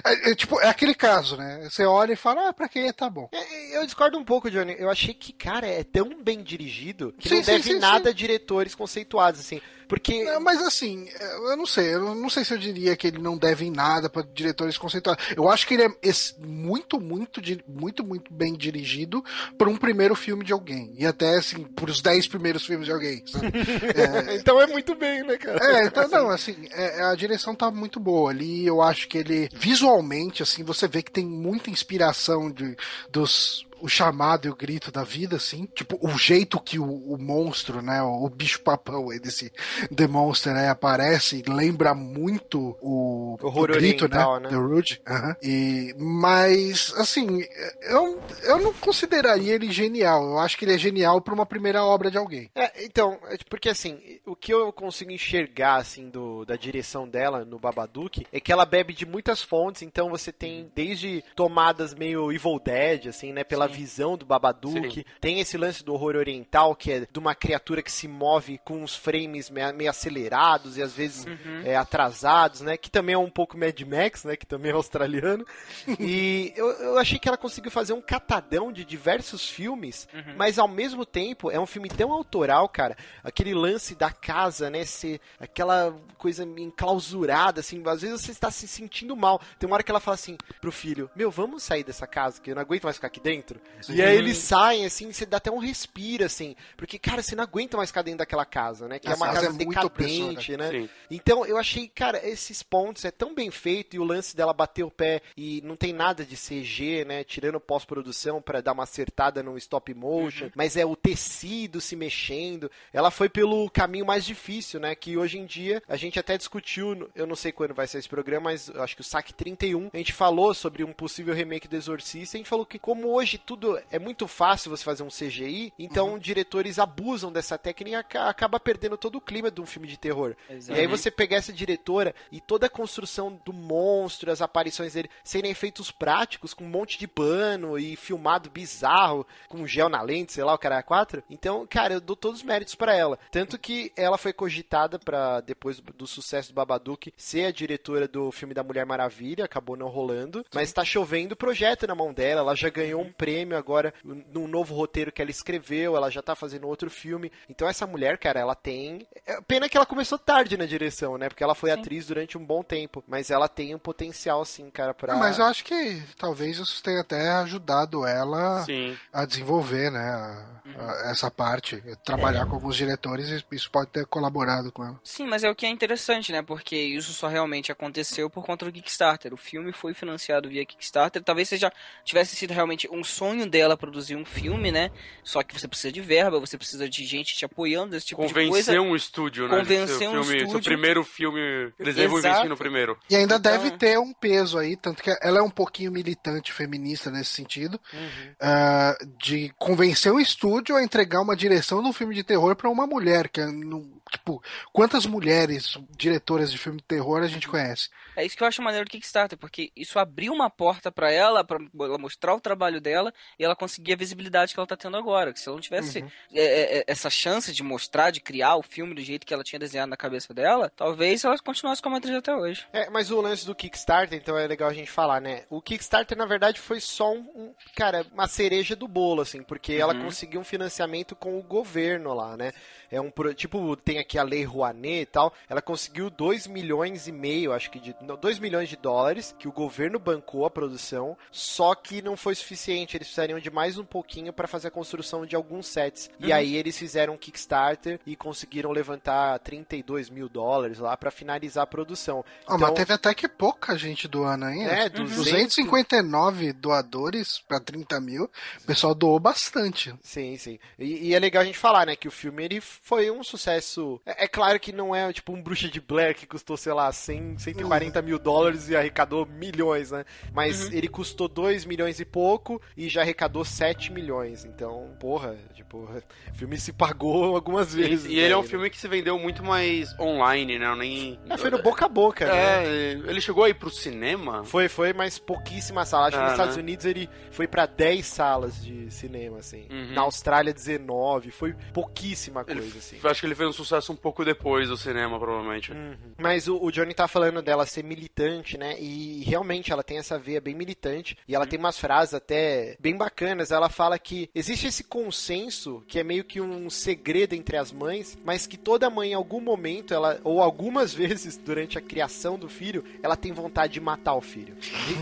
é, é, tipo, é aquele caso, né? Você olha e fala, ah, pra quem é, tá bom. É, Eu discordo um pouco, Johnny. Eu achei que, cara, é tão bem dirigido que Sim, não sim, deve sim, nada a diretores conceituados, assim. Porque. É, Mas assim, é, eu não sei, eu não sei se eu diria que ele não deve em nada para diretores conceituados. Eu acho que ele é muito, muito, muito, muito bem dirigido por um primeiro filme de alguém. E até assim, por os dez primeiros filmes de alguém. sabe? Então é muito bem, né, cara? É, então não, assim, é, a direção tá muito boa ali. Eu acho que ele, visualmente, assim, você vê que tem muita inspiração de, dos. O chamado e o grito da vida, assim. Tipo, o jeito que o, o monstro, né? O, o bicho-papão aí desse The Monster né, aparece lembra muito o, Horror o grito, oriental, né? né? The Rouge. aham. E, mas, assim, eu, eu não consideraria ele genial. Eu acho que ele é genial pra uma primeira obra de alguém. É, então, é porque assim, o que eu consigo enxergar, assim, do, da direção dela no Babadook é que ela bebe de muitas fontes, então você tem desde tomadas meio Evil Dead, assim, né, pela visão do Babadook, Sim. tem esse lance do horror oriental, que é de uma criatura que se move com uns frames meio, acelerados e às vezes é, atrasados, né, que também é um pouco Mad Max, né, que também é australiano, e eu, eu achei que ela conseguiu fazer um catadão de diversos filmes, mas ao mesmo tempo é um filme tão autoral, cara. Aquele lance da casa, né? Ser aquela coisa enclausurada, assim. Às vezes você está se sentindo mal. Tem uma hora que ela fala assim pro filho: Meu, vamos sair dessa casa, que eu não aguento mais ficar aqui dentro. E aí eles saem, assim, você dá até um respiro, assim. Porque, cara, você não aguenta mais ficar dentro daquela casa, né? Que A é uma casa casa é decadente, né? Sim. Então eu achei, cara, esses pontos é tão bem feito e o lance dela bater o pé e não tem nada de CG, né? Tirando pós-produção pra dar uma acertada no stop motion, mas é o tecido se mexendo. Ela foi pelo caminho mais difícil, né? Que hoje em dia a gente até discutiu, no- eu não sei quando vai ser esse programa, mas eu acho que o SAC 31, a gente falou sobre um possível remake do Exorcista, e a gente falou que como hoje tudo é muito fácil você fazer um CGI, então diretores abusam dessa técnica e aca- acaba perdendo todo o clima de um filme de terror. Exato. E aí você pegar essa diretora e toda a construção do monstro, as aparições dele serem efeitos práticos, com um monte de pano e filmado bizarro, com gel na lente, sei lá, o cara é quatro. Então, cara, eu dou todos os méritos pra ela. Tanto que ela foi cogitada pra depois do, do sucesso do Babadook, ser a diretora do filme da Mulher Maravilha, acabou não rolando. Mas tá chovendo projeto na mão dela, ela já ganhou um prêmio prêmio agora num novo roteiro que ela escreveu, ela já tá fazendo outro filme. Então essa mulher, cara, ela tem. é, Pena que ela começou tarde na direção, né? Porque ela foi atriz durante um bom tempo. Mas ela tem um potencial, sim, cara, pra. Mas eu acho que talvez isso tenha até ajudado ela Sim. a desenvolver, né, a- a- essa parte, trabalhar com alguns diretores, e isso pode ter colaborado com ela. Sim, mas é o que é interessante, né? Porque isso só realmente aconteceu por conta do Kickstarter. O filme foi financiado via Kickstarter. Talvez seja tivesse sido realmente um sonho dela produzir um filme, né? Só que você precisa de verba, você precisa de gente te apoiando, esse tipo de Convencer coisa. um estúdio, né? Convencer um filme, Seu estúdio. primeiro filme. Eles devem investir no primeiro. E ainda Então- deve ter um peso aí, tanto que ela é um pouquinho militante feminista nesse sentido, Uhum. ah, de convencer o estúdio a entregar uma direção de um filme de terror pra uma mulher, que é, no- tipo, quantas mulheres diretoras de filme de terror a gente conhece? É isso que eu acho maneiro do Kickstarter, porque isso abriu uma porta pra ela, pra ela mostrar o trabalho dela e ela conseguir a visibilidade que ela tá tendo agora. Que se ela não tivesse Uhum. é, é, é, essa chance de mostrar, de criar o filme do jeito que ela tinha desenhado na cabeça dela, talvez ela continuasse como atriz até hoje. É, mas o lance do Kickstarter, então é legal a gente falar, né? O Kickstarter, na verdade, foi só um, um- cara, uma cereja do bolo, assim, porque ela Uhum. conseguiu um financiamento com o governo lá, né? É um, tipo, tem aqui a Lei Rouanet e tal, ela conseguiu 2 milhões e meio, acho que de, não, 2 milhões de dólares, que o governo bancou a produção, só que não foi suficiente, eles precisariam de mais um pouquinho para fazer a construção de alguns sets. E Uhum. aí eles fizeram um Kickstarter e conseguiram levantar 32 mil dólares lá para finalizar a produção. Ah, mas teve até que pouca gente doando ainda. É, Uhum. 200 259 doadores pra 30 mil, o pessoal doou bastante. Sim, sim. E, e é legal a gente falar, né, que o filme ele foi um sucesso. É, é claro que não é tipo um Bruxa de Blair que custou, sei lá, 100, 140 mil dólares e arrecadou milhões, né? Mas ele custou 2 milhões e pouco e já arrecadou 7 milhões. Então, porra, tipo, o filme se pagou algumas E, vezes. e ele é um né? filme que se vendeu muito mais online, né? Nem. É, foi no boca a boca, né? É, ele chegou aí pro cinema. Foi, foi, mas pouquíssima sala. Acho que Ah, nos Estados né? Unidos ele foi pra 10 salas de cinema, assim. Uhum. Na Austrália, 19. Foi pouquíssima Ele, coisa, assim. Acho que ele fez um sucesso um pouco depois do cinema, provavelmente. Uhum. Mas o, o Johnny tá falando dela ser militante, né? E realmente ela tem essa veia bem militante. E ela tem umas frases até bem bacanas. Ela fala que existe esse consenso que é meio que um segredo entre as mães, mas que toda mãe em algum momento, ela, ou algumas vezes durante a criação do filho, ela tem vontade de matar o filho.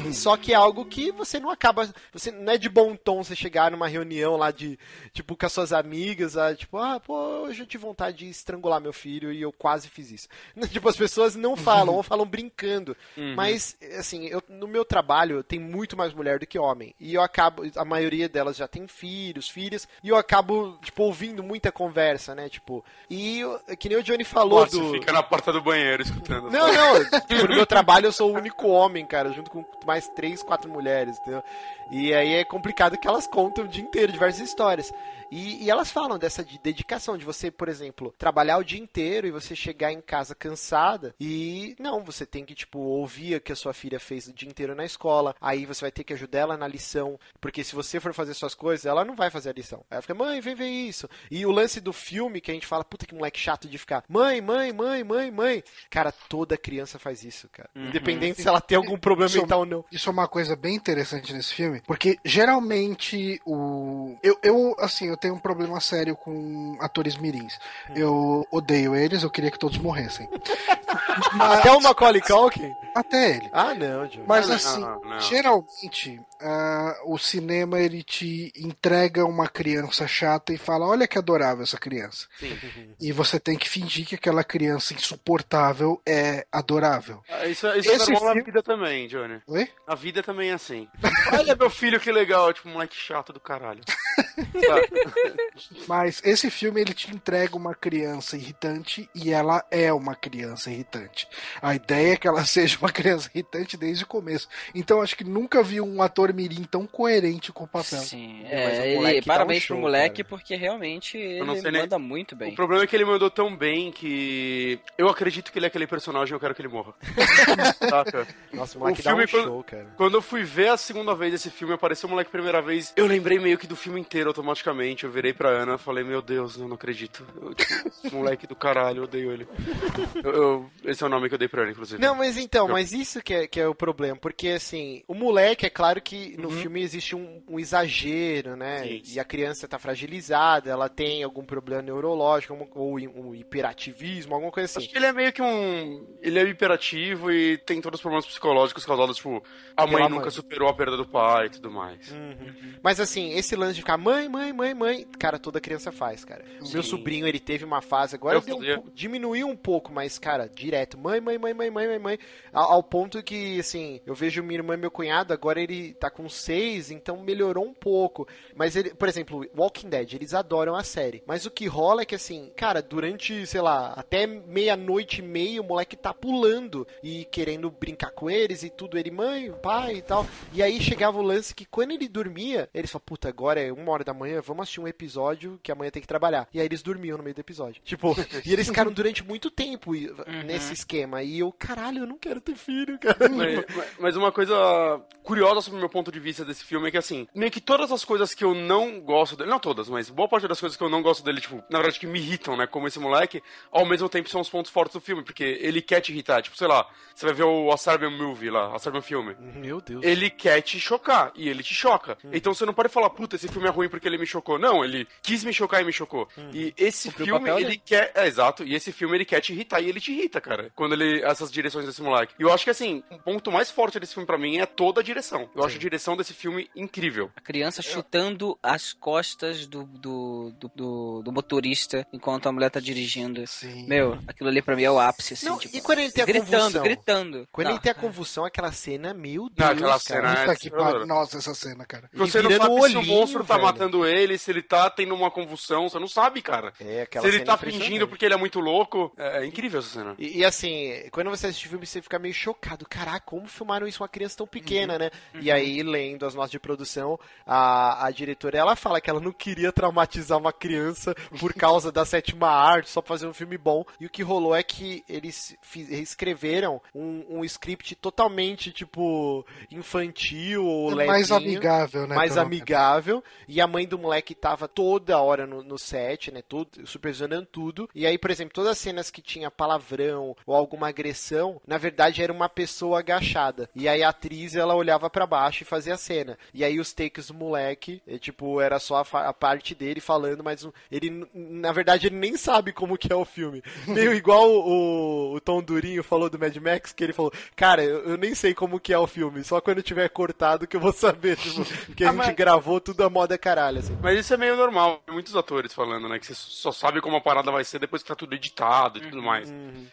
E- só que é algo que você não acaba. Você não é de bom tom você chegar numa reunião lá de, tipo, com as suas amigas, ah, tipo, ah, pô, eu tive vontade de estrangular meu filho e eu quase fiz isso. Tipo, as pessoas não falam, ou falam brincando. Uhum. Mas, assim, eu, no meu trabalho tem muito mais mulher do que homem. E eu acabo, a maioria delas já tem filhos, filhas, e eu acabo, tipo, ouvindo muita conversa, né? Tipo, e eu- que nem o Johnny falou Nossa, do. fica na porta do banheiro escutando. Não, não. Tipo, no meu trabalho eu sou o único homem, cara, junto com mais três, quatro mulheres, entendeu? E aí é complicado que elas contam o dia inteiro diversas histórias. E, e elas falam dessa de dedicação, de você, por exemplo, trabalhar o dia inteiro e você chegar em casa cansada e não, você tem que, tipo, ouvir o que a sua filha fez o dia inteiro na escola, aí você vai ter que ajudar ela na lição, porque se você for fazer suas coisas, ela não vai fazer a lição. Aí ela fica, mãe, vem ver isso. E o lance do filme que a gente fala, puta que moleque chato de ficar, mãe, mãe, mãe, mãe, mãe. Cara, toda criança faz isso, cara. Independente se ela tem algum problema Isso- mental ou não. Isso é uma coisa bem interessante nesse filme, porque geralmente o. Eu, eu, assim, eu tenho um problema sério com atores mirins. Eu odeio eles, eu queria que todos morressem. Mas- Até o Macaulay Culkin? até ele. Ah, não, Joe. Mas Não, assim, não, não. geralmente ah, o cinema ele te entrega uma criança chata e fala: olha que adorável essa criança. Sim. E você tem que fingir que aquela criança insuportável é adorável. Ah, Isso, isso é Esse normal na filme- vida também, Johnny. Oi? A vida também é assim. Olha meu filho que legal, tipo, moleque chato do caralho. Sabe? Mas esse filme ele te entrega uma criança irritante e ela é uma criança irritante. A ideia é que ela seja uma criança irritante desde o começo. Então acho que nunca vi um ator mirim tão coerente com o papel. Sim, É, mas o moleque e um parabéns show, pro moleque, cara. porque realmente ele não sei nem- manda muito bem. O problema é que ele mandou tão bem que eu acredito que ele é aquele personagem e eu quero que ele morra. Saca? Nossa, o moleque O dá um filme, quando- show, cara. Quando eu fui ver a segunda vez esse filme, apareceu o moleque a primeira vez, eu lembrei meio que do filme inteiro automaticamente. Eu virei pra Ana e falei, meu Deus, eu não acredito. Eu, tipo, moleque do caralho, eu odeio ele. Eu, eu- esse é o nome que eu dei pra ele, inclusive. Não, mas então, Não. mas isso que é, que é o problema, porque assim, o moleque, é claro que no Uhum. filme existe um, um exagero, né? Sim. E a criança tá fragilizada, ela tem algum problema neurológico, ou um hiperativismo, alguma coisa Acho assim. que ele é meio que um. Ele é hiperativo e tem todos os problemas psicológicos causados, tipo, a mãe Pela nunca mãe. superou a perda do pai e tudo mais. Uhum. Mas assim, esse lance de ficar mãe, mãe, mãe, mãe, cara, toda criança faz, cara. O meu Sim. sobrinho, ele teve uma fase, agora Eu deu um diminuiu um pouco, mas, cara, direto, mãe, mãe, mãe, mãe, mãe, mãe, mãe, ao, ao ponto que, assim, eu vejo minha irmã e meu cunhado, agora ele tá com seis, então melhorou um pouco. Mas ele, por exemplo, Walking Dead, eles adoram a série. Mas o que rola é que, assim, cara, durante, sei lá, até meia-noite e meia, o moleque tá pulando e querendo brincar com eles e tudo, ele, mãe, pai e tal. E aí chegava o lance que quando ele dormia, eles falavam, puta, agora é uma hora da manhã, vamos assistir um episódio que amanhã tem que trabalhar. E aí eles dormiam no meio do episódio. Tipo, e eles ficaram durante muito tempo e- nesse esquema. E eu, caralho, eu não quero ter filho, cara. Mas, mas- mas uma coisa curiosa sobre o meu ponto de vista desse filme é que, assim, meio que todas as coisas que eu não gosto dele, não todas, mas boa parte das coisas que eu não gosto dele, tipo, na verdade que me irritam, né, como esse moleque, ao mesmo tempo são os pontos fortes do filme, porque ele quer te irritar. Tipo, sei lá, você vai ver o A Serbian Movie lá, A Serbian Filme. Meu Deus. Ele quer te chocar, e ele te choca. Hum. Então você não pode falar, puta, esse filme é ruim porque ele me chocou. Não, ele quis me chocar e me chocou. Hum. E esse Cumpriu filme, papel ele quer. É, exato. E esse filme ele quer te irritar e ele te irrita, cara. Quando ele. Essas direções desse moleque. E eu acho que assim, um ponto mais forte desse filme pra mim é toda a direção. Eu acho a direção desse filme incrível. A criança chutando as costas do, do, do, do- do motorista enquanto a mulher tá dirigindo. Sim. Meu, aquilo ali pra mim é o ápice, assim. Não, tipo, e quando ele tem a gritando, convulsão? gritando. Quando Não. ele tem a convulsão, aquela cena, meu Deus, Não, aquela cara. cena é que pariu. Nossa, essa cena, cara. Ele Você não sabe o se o olhinho, monstro tá velho. matando ele, se ele tá tendo uma convulsão, você não sabe, cara. É, aquela Se ele cena tá fingindo porque ele é muito louco. É, é incrível essa cena. E, e, assim, quando você assiste o filme, você fica meio chocado. Caraca, como filmaram isso uma criança tão pequena, né? E aí, lendo as notas de produção, a, a diretora, ela fala que ela não queria traumatizar uma criança por causa da sétima arte, só pra fazer um filme bom. E o que rolou é que eles escreveram um, um script totalmente, tipo, infantil ou É mais levinho amigável, né? mais amigável. E a mãe do moleque tava toda hora no, no set, né? Tudo, supervisionando tudo. E aí, por exemplo, todas as cenas que tinha palavrão ou alguma agressão, na verdade era uma pessoa agachada. E aí a atriz, ela olhava pra baixo e fazia a cena. E aí os takes do moleque, eh, tipo, era só a, a parte dele falando, mas ele, na verdade, ele nem sabe como que é o filme. Meio igual o, o Tom Durinho falou do Mad Max, que ele falou, cara, eu, eu nem sei como que é o filme, só quando tiver cortado que eu vou saber, tipo, porque a Ah, gente mas- gravou tudo a moda caralho, assim. Mas isso é meio normal. Muitos atores falando, né? Que você só sabe como a parada vai ser depois que tá tudo editado e tudo mais.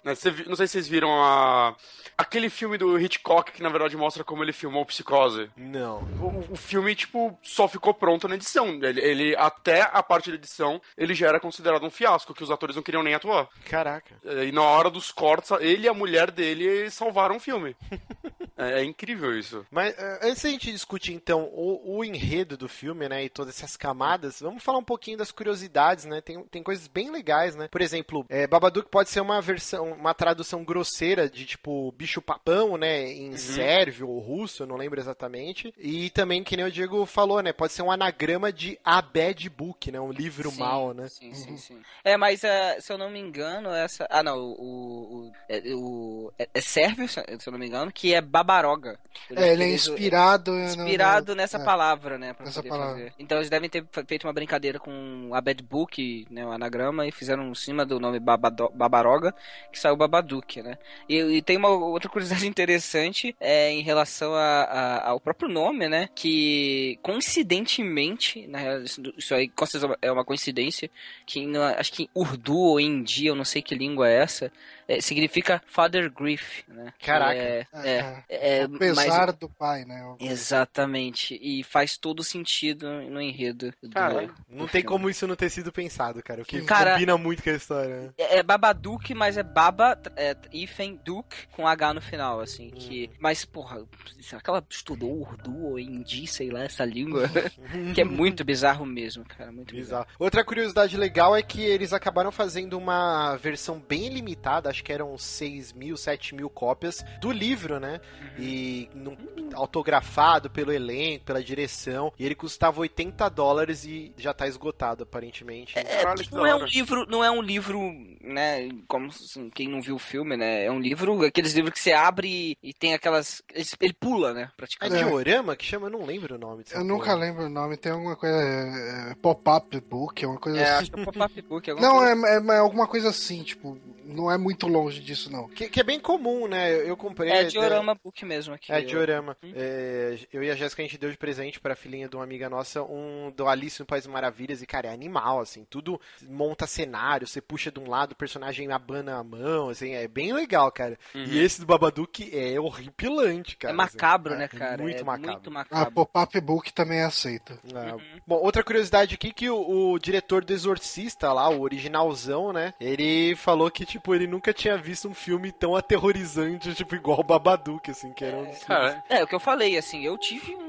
Né, você não sei se vocês viram a... aquele filme do Hitchcock que na verdade mostra como ele filmou Psicose. Não. O, o filme, tipo, só ficou pronto na edição. Ele, ele- até a parte da edição, ele já era considerado um fiasco, que os atores não queriam nem atuar. Caraca. E na hora dos cortes, ele e a mulher dele salvaram o filme. é, é incrível isso. Mas eh, antes da gente discutir então o, o enredo do filme, né, e todas essas camadas, vamos falar um pouquinho das curiosidades, né? Tem, tem coisas bem legais, né? Por exemplo, eh, Babadook pode ser uma versão, uma tradução grosseira de tipo bicho papão, né, em sérvio ou russo, eu não lembro exatamente. E também que nem o Diego falou, né, pode ser um anagrama de A Bad Book, né, um livro Sim, mal, né? Sim, sim, sim. É, mas eh, se eu não me engano, essa. Ah, não, o. o, é, o- é- é sérvio, se eu não me engano, que é babaroga. É, ele é eles- inspirado. Inspirado no- nessa é. palavra, né? Pra Nessa poder palavra. fazer. Então eles devem ter fe- feito uma brincadeira com a Bad Book, né? O anagrama, e fizeram em cima do nome Babado- Babaroga, que saiu Babadook, né? E, e tem uma outra curiosidade interessante é, em relação a- a- ao próprio nome, né? Que coincidentemente, na real, isso, isso aí com certeza é uma coincidência, que em- acho que em Urdu ou em Hindi, eu não sei que língua é essa, é, significa Father Grief, né? Caraca. É, É, é, é. é, Apesar mas- do pai, né? Exatamente. E faz todo sentido no enredo. Do, Cara, do Não tem filme. como isso não ter sido pensado, cara. O que Cara- combina muito com a história, né? É, é Babadook, mas é Baba é, Ifen Duke com H no final, assim. Que, mas, porra, será que ela estudou Urdu ou Hindi, sei lá, essa língua? que é muito bizarro mesmo, cara. Muito bizarro. Bizarro. Outra curiosidade legal é que eles acabaram fazendo uma versão bem limitada, acho que eram 6 mil, 7 mil cópias do livro, né? E num- autografado pelo elenco, pela direção. E ele custava 80 dólares e já tá esgotado, aparentemente. É, Caralho, não é um livro, não é um livro, né, como assim, quem não viu o filme, né? É um livro, aqueles livros que você abre e, tem aquelas. Ele pula, né? É Praticamente. diorama que chama? Eu não lembro o nome. dessa Eu nunca porra. lembro o nome, tem alguma coisa. é, é, Pop-up book, é uma coisa É, assim. acho que é pop-up book. alguma Não, coisa é, é, é alguma coisa assim, tipo, não é muito longe disso, não. Que, que é bem comum, né? Eu, eu comprei. É diorama book mesmo aqui. É, diorama. Hum. É, eu e a Jéssica, a gente deu de presente pra filhinha de uma amiga nossa um do Alice no País das Maravilhas. E, cara, é animal, assim. Tudo monta cenário, você puxa de um lado, o personagem abana a mão, assim. É bem legal, cara. E esse do Babadook é horripilante, cara. É macabro, assim. né, É cara? Muito é macabro. Muito A macabro. pop-up book também é aceita. Ah, Uhum. Bom, outra curiosidade aqui que o, o diretor do Exorcista lá, o originalzão, né? Ele falou que, tipo, ele nunca tinha visto um filme tão aterrorizante, tipo, igual o Babadook, assim, que era um. Cara, É, o que eu falei, assim, eu tive uma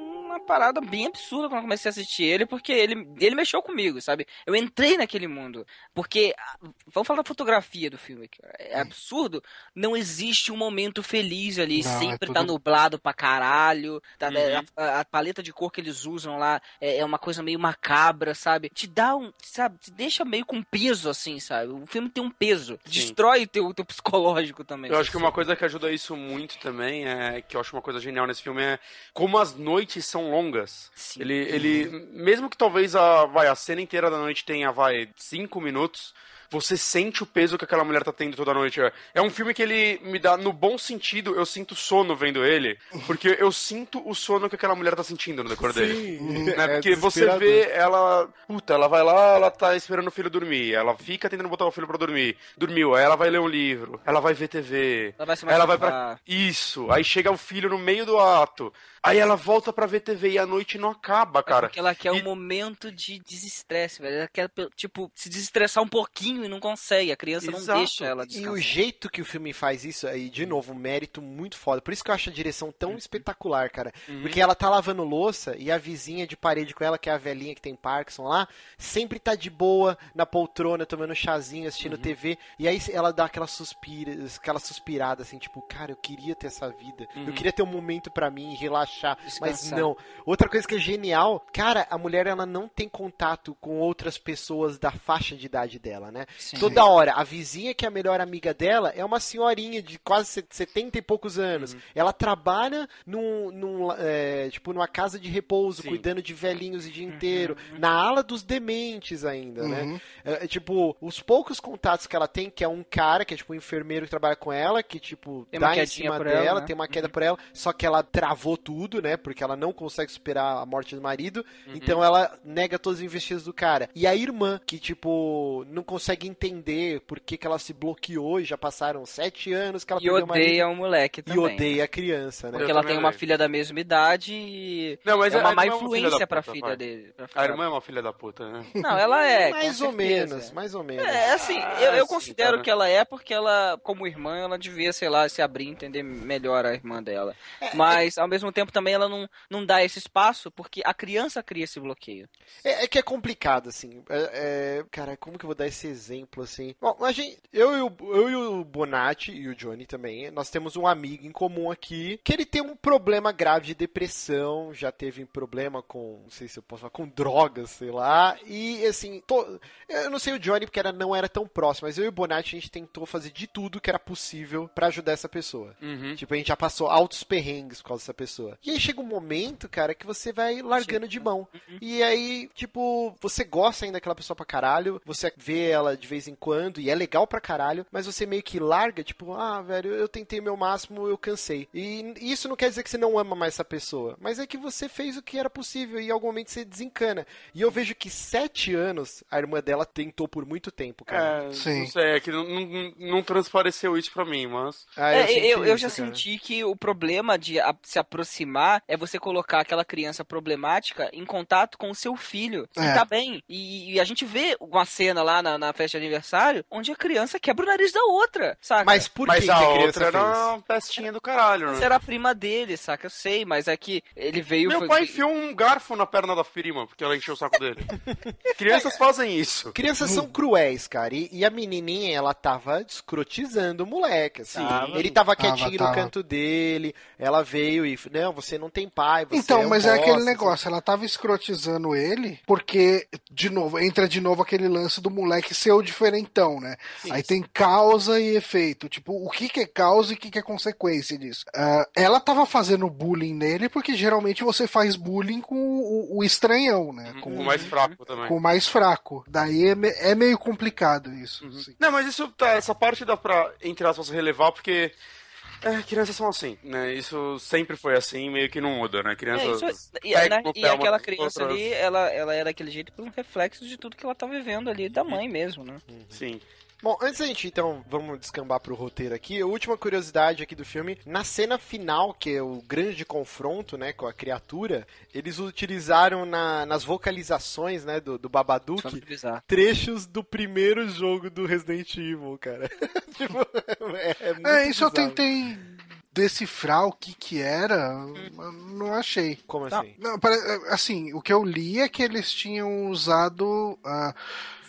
parada bem absurda quando eu comecei a assistir ele, porque ele, ele mexeu comigo, sabe? Eu entrei naquele mundo. Porque, ah, vamos falar da fotografia do filme, que é absurdo, não existe um momento feliz ali, Não, é sempre tudo- tá nublado pra caralho, tá, Uhum. a, a paleta de cor que eles usam lá é, é uma coisa meio macabra, sabe? Te dá um, sabe, te deixa meio com peso, assim, sabe? O filme tem um peso, destrói o teu, teu psicológico também. Eu acho que uma coisa que ajuda isso muito também, é que eu acho uma coisa genial nesse filme, é como as noites são longas. Sim. Ele, ele mesmo que talvez a, vai, a cena inteira da noite tenha, vai, cinco minutos, você sente o peso que aquela mulher tá tendo toda noite. É- É um filme que ele me dá, no bom sentido, eu sinto sono vendo ele, porque eu sinto o sono que aquela mulher tá sentindo no decor dele. Sim, Né? é Porque você desesperador. vê ela. Puta, ela vai lá, ela tá esperando o filho dormir. Ela fica tentando botar o filho pra dormir. Dormiu, aí ela vai ler um livro. Ela vai ver TV. Ela vai se Aí ela vai pra. Isso. Aí chega o filho no meio do ato. Aí ela volta pra ver TV e a noite não acaba, cara. É porque ela quer E- um momento de desestresse, velho. Ela quer, tipo, se desestressar um pouquinho e não consegue. A criança não Exato. deixa ela E descansar. o jeito que o filme faz isso aí, de novo, um mérito muito foda. Por isso que eu acho a direção tão espetacular, cara. Porque ela tá lavando louça e a vizinha de parede com ela, que é a velhinha que tem Parkinson lá, sempre tá de boa na poltrona, tomando chazinho, assistindo TV. E aí ela dá aquela suspira, aquela suspirada assim, tipo, cara, eu queria ter essa vida. Eu queria ter um momento pra mim, relaxar. Mas Descansar. não. Outra coisa que é genial, cara, a mulher ela não tem contato com outras pessoas da faixa de idade dela, né? Sim. Toda hora, a vizinha que é a melhor amiga dela é uma senhorinha de quase se- 70 e poucos anos. Uhum. Ela trabalha num, num, é, tipo, numa casa de repouso, Sim. cuidando de velhinhos o dia Uhum. inteiro, na ala dos dementes ainda, né? Uhum. É, é, tipo, os poucos contatos que ela tem, que é um cara, que é tipo um enfermeiro que trabalha com ela, que tipo, Tem dá em cima dela, ela, né? tem uma queda por ela, só que ela travou tudo, né? Porque ela não consegue superar a morte do marido, Uhum. então ela nega todas as investidas do cara. E a irmã, que tipo, não consegue entender por que, que ela se bloqueou e já passaram sete anos que ela E perdeu o marido. odeia o moleque E também. odeia a criança, né? Porque Eu ela também tem uma filha da mesma idade e Não, mas é uma má é influência da pra puta, filha pai. dele. pra A irmã é uma filha da puta, né? Não, ela é. mais ou menos, mais ou menos. É, assim, eu, Ah, eu sim, considero cara. que ela é porque ela, como irmã, ela devia, sei lá, se abrir e entender melhor a irmã dela. Mas, ao mesmo tempo, também ela não, não dá esse espaço porque a criança cria esse bloqueio. É, é que é complicado, assim. É, é, cara, como que eu vou dar esse exemplo, assim? Bom, a gente, eu, e o, eu e o Bonatti e o Johnny também, nós temos um amigo em comum aqui que ele tem um problema grave de depressão, já teve problema com, não sei se eu posso falar, com drogas, sei lá. E, assim, to- eu não sei o Johnny porque era, não era tão próximo, mas eu e o Bonatti a gente tentou fazer de tudo que era possível pra ajudar essa pessoa. Uhum. Tipo, a gente já passou altos perrengues por causa dessa pessoa. E aí chega um momento, cara, que você vai largando de mão. E aí, tipo, você gosta ainda daquela pessoa pra caralho, você vê ela de vez em quando e é legal pra caralho, mas você meio que larga, tipo, ah, velho, eu tentei meu máximo, eu cansei. E isso não quer dizer que você não ama mais essa pessoa, mas é que você fez o que era possível e em algum momento você desencana. E eu vejo que sete anos a irmã dela tentou por muito tempo, cara. É, Sim. não sei, é que não, não, não transpareceu isso pra mim, mas. Ah, É, senti eu, eu isso, já cara. senti que o problema de a- se aproximar é você colocar aquela criança problemática em contato com o seu filho, que É. tá bem. E, e a gente vê uma cena lá na, na festa de aniversário onde a criança quebra o nariz da outra, saca? Mas por mas que, que a a outra criança era fez? uma pestinha do caralho, Mas né? era a prima dele, saca? Eu sei, mas é que ele veio... Meu foi- pai enfiou um garfo na perna da prima, porque ela encheu o saco dele. Crianças fazem isso. Crianças são cruéis, cara. E, e a menininha, ela tava escrotizando o moleque, assim. Tava. Ele tava Tava, quietinho tava. no canto dele, ela veio e, não, você não tem pai, você Então, é um mas é bosta, aquele negócio, ela tava escrotizando ele, porque, de novo, entra de novo aquele lance do moleque ser o diferentão, né? Sim, Aí tem causa e efeito. Tipo, o que, que é causa e o que, que é consequência disso? Ah, ela tava fazendo bullying nele, porque geralmente você faz bullying com o, o estranhão, né? Com Com, o mais fraco também. com o mais fraco. Daí é, me- é meio complicado isso. assim. Não, mas isso tá, essa parte dá pra, entre aspas, relevar, porque é, crianças são assim, né? Isso sempre foi assim, meio que não muda, né? É, Crianças. isso, e, né, e aquela criança outras. ali, ela, ela é daquele jeito por um reflexo de tudo que ela tá vivendo ali da mãe mesmo, né? Sim. Bom, antes da gente, então, vamos descambar pro roteiro aqui. A última curiosidade aqui do filme, na cena final, que é o grande confronto, né, com a criatura, eles utilizaram na- nas vocalizações, né, do, do Babadook, trechos do primeiro jogo do Resident Evil, cara. tipo, é, é muito É, isso eu bizarro. tentei decifrar o que que era, mas não achei. Como Tá. assim? Não, pare- assim, o que eu li é que eles tinham usado. ah,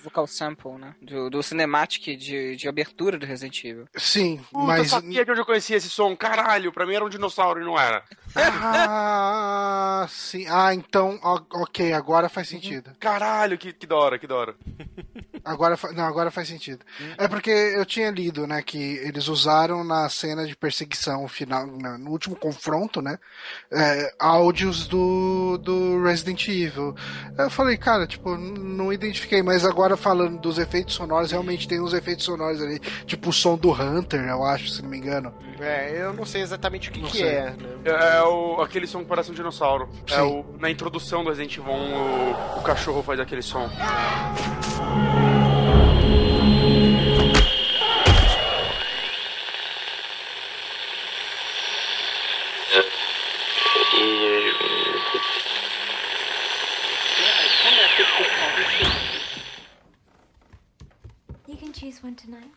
Vocal sample, né? Do, do cinematic de, de abertura do Resident Evil. sim, Puta, mas. sabia de onde eu conhecia esse som? Caralho, pra mim era um dinossauro e não era. Ah, sim. Ah, então, ok, agora faz sentido. Caralho, que, que da hora, que da hora. Agora, não, agora faz sentido. É porque eu tinha lido, né, que eles usaram na cena de perseguição final, na- no último confronto, né, é, áudios do, do Resident Evil. Eu falei, cara, tipo, não identifiquei, mas agora falando dos efeitos sonoros, realmente tem uns efeitos sonoros ali, tipo o som do Hunter, eu acho, se não me engano. É, eu não sei exatamente o que, que é, né? É, é o, aquele som que parece um dinossauro. É Sim. o, na introdução do Resident Evil 1, o, o cachorro faz aquele som. One tonight.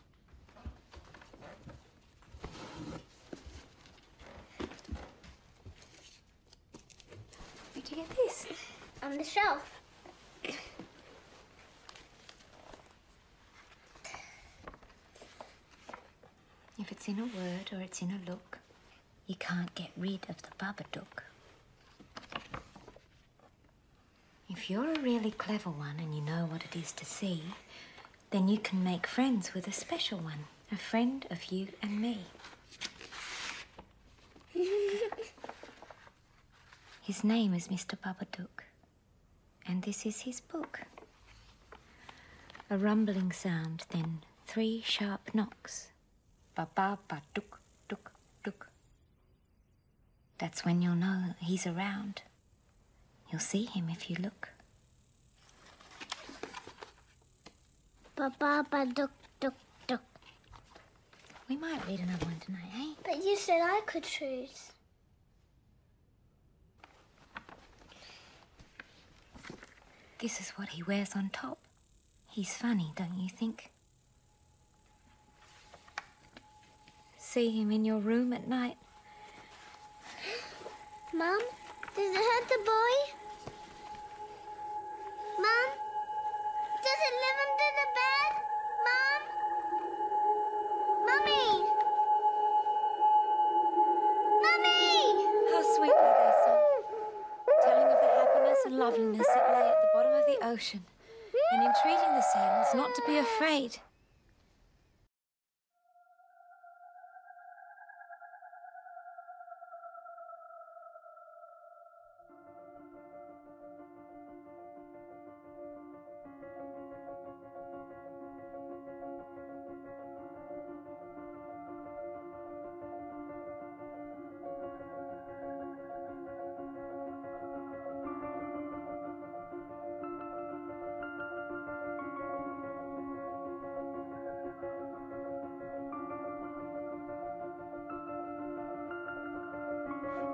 Where'd you get this? on the shelf. If it's in a word or it's in a look, you can't get rid of the Babadook. If you're a really clever one and you know what it is to see, then you can make friends with a special one, a friend of you and me. His name is Mr. Babadook, and this is his book. A rumbling sound, then three sharp knocks. Ba ba ba duk duk duk. That's when you'll know he's around. You'll see him if you look. Ba ba ba duk duk duk. We might read another one tonight, eh? But you said I could choose. This is what he wears on top. He's funny, don't you think? See him in your room at night. Mum, does it hurt the boy? Mum, does it live under the bed? Mum, mummy, mummy. How sweet they, son? Telling of the happiness and loveliness that lay at the bottom of the ocean, and entreating the sailors not to be afraid.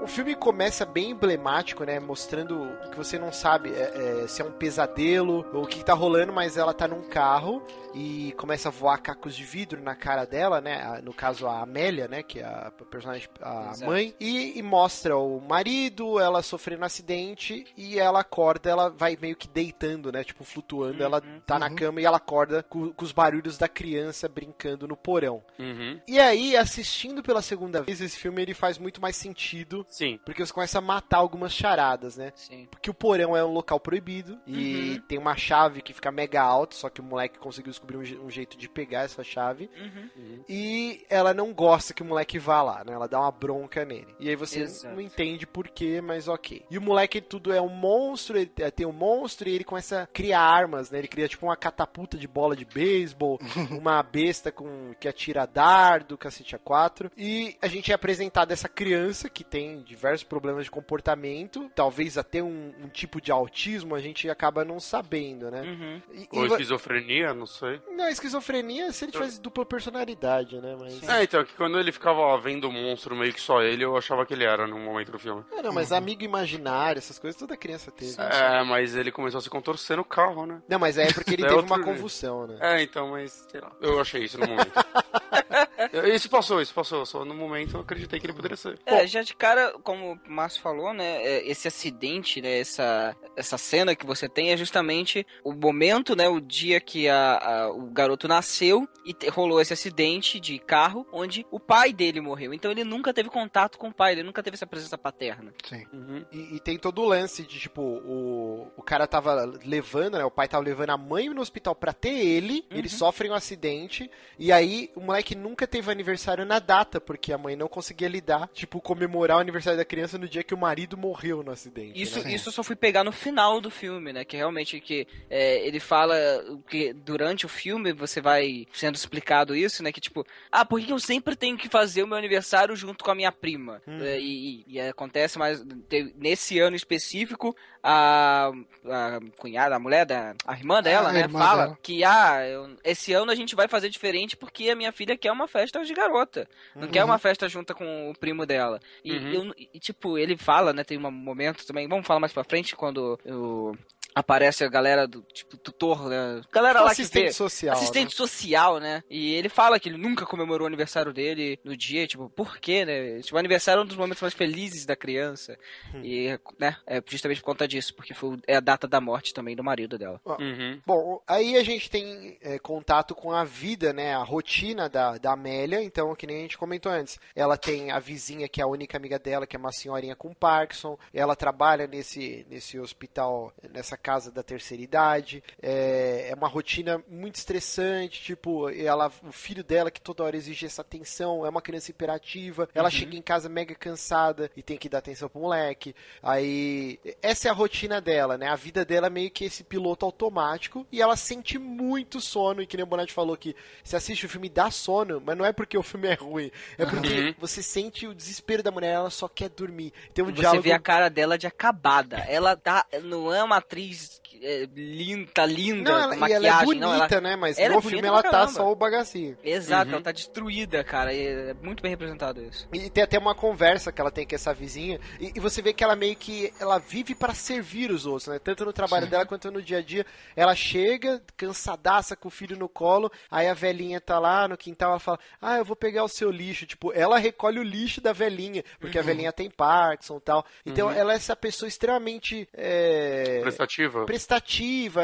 O filme começa bem emblemático, né? Mostrando que você não sabe é, é, se é um pesadelo ou o que tá rolando, mas ela tá num carro e começa a voar cacos de vidro na cara dela, né? No caso, a Amélia, né? Que é a personagem, a Exato. mãe. E, e mostra o marido, ela sofrendo um acidente e ela acorda, ela vai meio que deitando, né? Tipo, flutuando. Ela tá na cama e ela acorda com, com os barulhos da criança brincando no porão. Uhum. E aí, assistindo pela segunda vez esse filme, ele faz muito mais sentido Sim. Porque você começa a matar algumas charadas, né? Sim. Porque o porão é um local proibido e Uhum. tem uma chave que fica mega alta, só que o moleque conseguiu descobrir um, um jeito de pegar essa chave. Uhum. E ela não gosta que o moleque vá lá, né? Ela dá uma bronca nele. E aí você Exato. não entende por quê, mas ok. E o moleque tudo é um monstro, ele é, tem um monstro e ele começa a criar armas, né? Ele cria tipo uma catapulta de bola de beisebol, uma besta com que atira dardo, cacete a quatro. E a gente é apresentado essa criança que tem diversos problemas de comportamento, talvez até um, um tipo de autismo, a gente acaba não sabendo, né? Uhum. E- Ou e esquizofrenia, não sei. não, esquizofrenia se ele tivesse dupla personalidade, né? Mas... É, então, que quando ele ficava vendo o monstro meio que só ele, eu achava que ele era no momento do filme. É, não, mas amigo imaginário, essas coisas, toda criança teve. É, mas ele começou a se contorcer no carro, né? Não, mas é porque ele É teve uma jeito. convulsão, né? É, então, mas sei lá. Eu achei isso no momento. isso passou, isso passou. Só no momento eu acreditei que ele poderia ser. É, já de cara, como o Márcio falou, né, é, esse acidente, né, essa, essa cena que você tem é justamente o momento, né, o dia que a, a- o garoto nasceu e rolou esse acidente de carro onde o pai dele morreu. Então ele nunca teve contato com o pai, ele nunca teve essa presença paterna. Sim. Uhum. E, e tem todo o lance de, tipo, o, o cara tava levando, né? O pai tava levando a mãe no hospital pra ter ele, Uhum. eles sofrem um acidente, e aí o moleque nunca teve aniversário na data, porque a mãe não conseguia lidar, tipo, comemorar o aniversário da criança no dia que o marido morreu no acidente. Isso, né? isso eu só fui pegar no final do filme, né? Que realmente que é, ele fala que durante o filme você vai sendo explicado isso, né? Que tipo, ah, por que eu sempre tenho que fazer o meu aniversário junto com a minha prima? Hum. É, e, e- e acontece, mas nesse ano específico, a, a cunhada, a mulher da. A irmã dela, a né? irmã Fala dela. que, ah, eu- esse ano a gente vai fazer diferente porque a minha filha quer uma festa de garota. Não quer uma festa junta com o primo dela. E, Uhum. eu- e, tipo, ele fala, né? Tem um momento também. Vamos falar mais pra frente quando eu- aparece a galera do tipo tutor, né? Galera Tipo lá que assistente vê. social. Assistente né? social, né? E ele fala que ele nunca comemorou o aniversário dele no dia, tipo, por quê, né? Tipo, o aniversário é um dos momentos mais felizes da criança. Hum. E, né, é justamente por conta disso, porque foi, é a data da morte também do marido dela. Uhum. Bom, aí a gente tem é, contato com a vida, né? A rotina da, da Amélia. Então, que nem a gente comentou antes. Ela tem a vizinha, que é a única amiga dela, que é uma senhorinha com Parkinson. Ela trabalha nesse, nesse hospital, nessa casa da terceira idade. É, é uma rotina muito estressante. Tipo, ela, o filho dela, que toda hora exige essa atenção, é uma criança hiperativa. Ela chega em casa mega cansada e tem que dar atenção pro moleque. Aí, essa é a rotina dela, né? A vida dela é meio que esse piloto automático e ela sente muito sono. E que nem o Bonatti falou que você assiste o filme e dá sono, mas não é porque o filme é ruim, é porque Uhum. você sente o desespero da mulher, ela só quer dormir. Tem um você diálogo. vê a cara dela de acabada. Ela tá. Não é uma atriz he's é, linda, tá linda, Não, ela, com e ela é maquiagem, bonita, não, ela- né? Mas ela é no bonita filme ela tá caramba. só o bagacinho. Exato, Uhum. ela tá destruída, cara. E é muito bem representado isso. E tem até uma conversa que ela tem com essa vizinha. E, e você vê que ela meio que. Ela vive para servir os outros, né? Tanto no trabalho dela quanto no dia a dia. Ela chega, cansadaça com o filho no colo. Aí a velhinha tá lá no quintal. Ela fala: Ah, eu vou pegar o seu lixo. Tipo, ela recolhe o lixo da velhinha. Porque a velhinha tem Parkinson e tal. Então ela é essa pessoa extremamente. é, Prestativa. prestativa,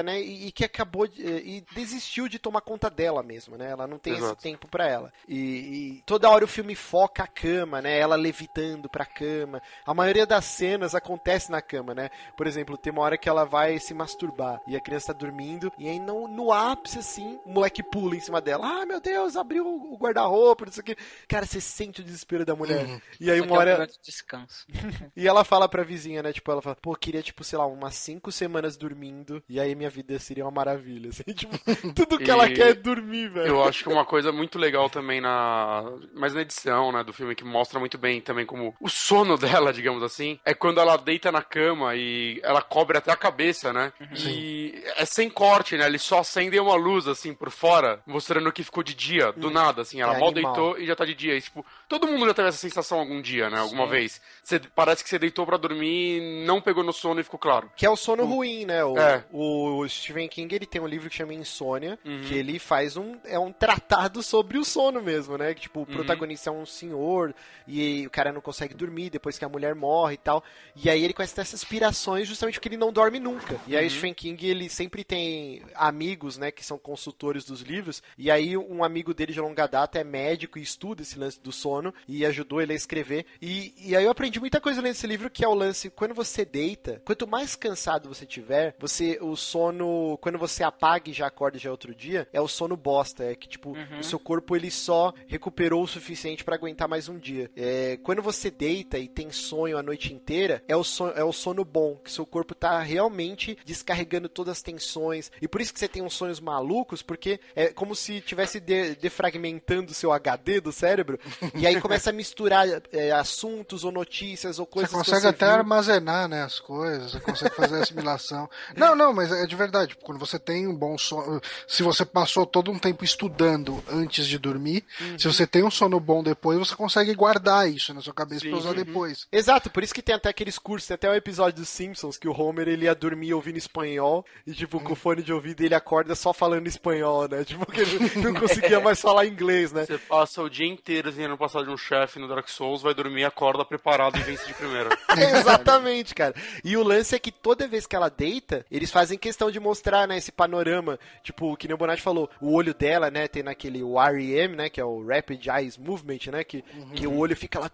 né? E, e que acabou de, e desistiu de tomar conta dela mesmo, né? Ela não tem esse Exato. tempo pra ela. E, e toda hora o filme foca a cama, né? Ela levitando pra cama. A maioria das cenas acontece na cama, né? Por exemplo, tem uma hora que ela vai se masturbar e a criança tá dormindo e aí no, no ápice assim, o moleque pula em cima dela. Ah, meu Deus, abriu o guarda-roupa, não sei o que. Cara, você sente o desespero da mulher. E aí uma é hora descanso. e ela fala pra vizinha, né? Tipo, ela fala, pô, queria, tipo, sei lá, umas cinco semanas dormindo. E aí minha vida seria uma maravilha. Assim, tipo, tudo que ela E quer é dormir, velho. Eu acho que uma coisa muito legal também na. Mas na edição, né, do filme, que mostra muito bem também como o sono dela, digamos assim, é quando ela deita na cama e ela cobre até a cabeça, né? E é sem corte, né? Eles só acendem uma luz, assim, por fora, mostrando que ficou de dia, do nada, assim. Ela É mal animal. deitou e já tá de dia. E, tipo, todo mundo já teve essa sensação algum dia, né? Alguma Sim. vez. Você, parece que você deitou pra dormir, não pegou no sono e ficou claro. Que é o sono ruim, né? O, É. O Stephen King, ele tem um livro que chama Insônia, Uhum. que ele faz um... É um tratado sobre o sono mesmo, né? Que, tipo, o Uhum. protagonista é um senhor e o cara não consegue dormir depois que a mulher morre e tal. E aí ele começa a ter essas aspirações justamente porque ele não dorme nunca. E aí Uhum. o Stephen King, ele sempre tem amigos, né, que são consultores dos livros. E aí um amigo dele de longa data é médico e estuda esse lance do sono e ajudou ele a escrever. E, e aí eu aprendi muita coisa lendo esse livro, que é o lance, quando você deita, quanto mais cansado você tiver, você, o sono, quando você apaga e já acorda já é outro dia, é o sono bosta. É que, tipo, o seu corpo ele só recuperou o suficiente pra aguentar mais um dia. É, quando você deita e tem sonho a noite inteira, é o, sono, é o sono bom, que seu corpo tá realmente descarregando todas as tensões. E por isso que você tem uns sonhos malucos, porque é como se tivesse de- defragmentando o seu HD do cérebro, e aí começa a misturar é, assuntos ou notícias ou coisas Você que consegue você até viu. armazenar, né, as coisas, você consegue fazer a assimilação. Não, não, mas é de verdade. Quando você tem um bom sono, se você passou todo um tempo estudando antes de dormir, Uhum. se você tem um sono bom depois, você consegue guardar isso na sua cabeça Sim, pra usar uhum. depois. Exato, por isso que tem até aqueles cursos, tem até o episódio dos Simpsons que o Homer ele ia dormir ouvindo espanhol e tipo com o fone de ouvido ele acorda só falando espanhol, né? Tipo que ele não conseguia mais falar inglês, né? Você passa o dia inteiro tentando de um chefe no Dark Souls, vai dormir, acorda preparado e vence de primeira. Exatamente, cara. E o lance é que toda vez que ela deita, eles fazem questão de mostrar, né, esse panorama. Tipo, que nem o Bonatti falou, o olho dela, né, tem naquele o REM, né, que é o Rapid Eyes Movement, né, que, que o olho fica lá,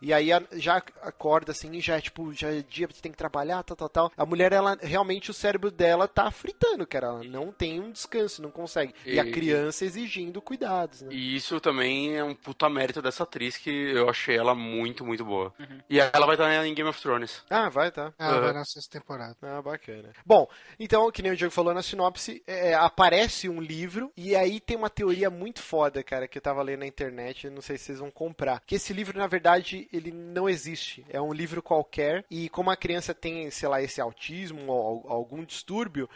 e aí a- já acorda assim, e já é tipo, já é dia, você tem que trabalhar, tal, tal, tal. A mulher, ela, realmente o cérebro dela tá fritando, cara. Ela não tem um descanso, não consegue. E, a E- criança exigindo cuidados, né? E isso também é um puta mérito dessa atriz que eu achei ela muito, muito boa. E ela vai estar em Game of Thrones. Ah, vai, tá. Ah, Uhum. vai na sexta temporada. Ah, bacana. Bom, então, que nem o Diego falou na sinopse, é, aparece um livro e aí tem uma teoria muito foda, cara, que eu tava lendo na internet, não sei se vocês vão comprar. Que esse livro, na verdade, ele não existe. É um livro qualquer e como a criança tem, sei lá, esse autismo ou al- algum distúrbio,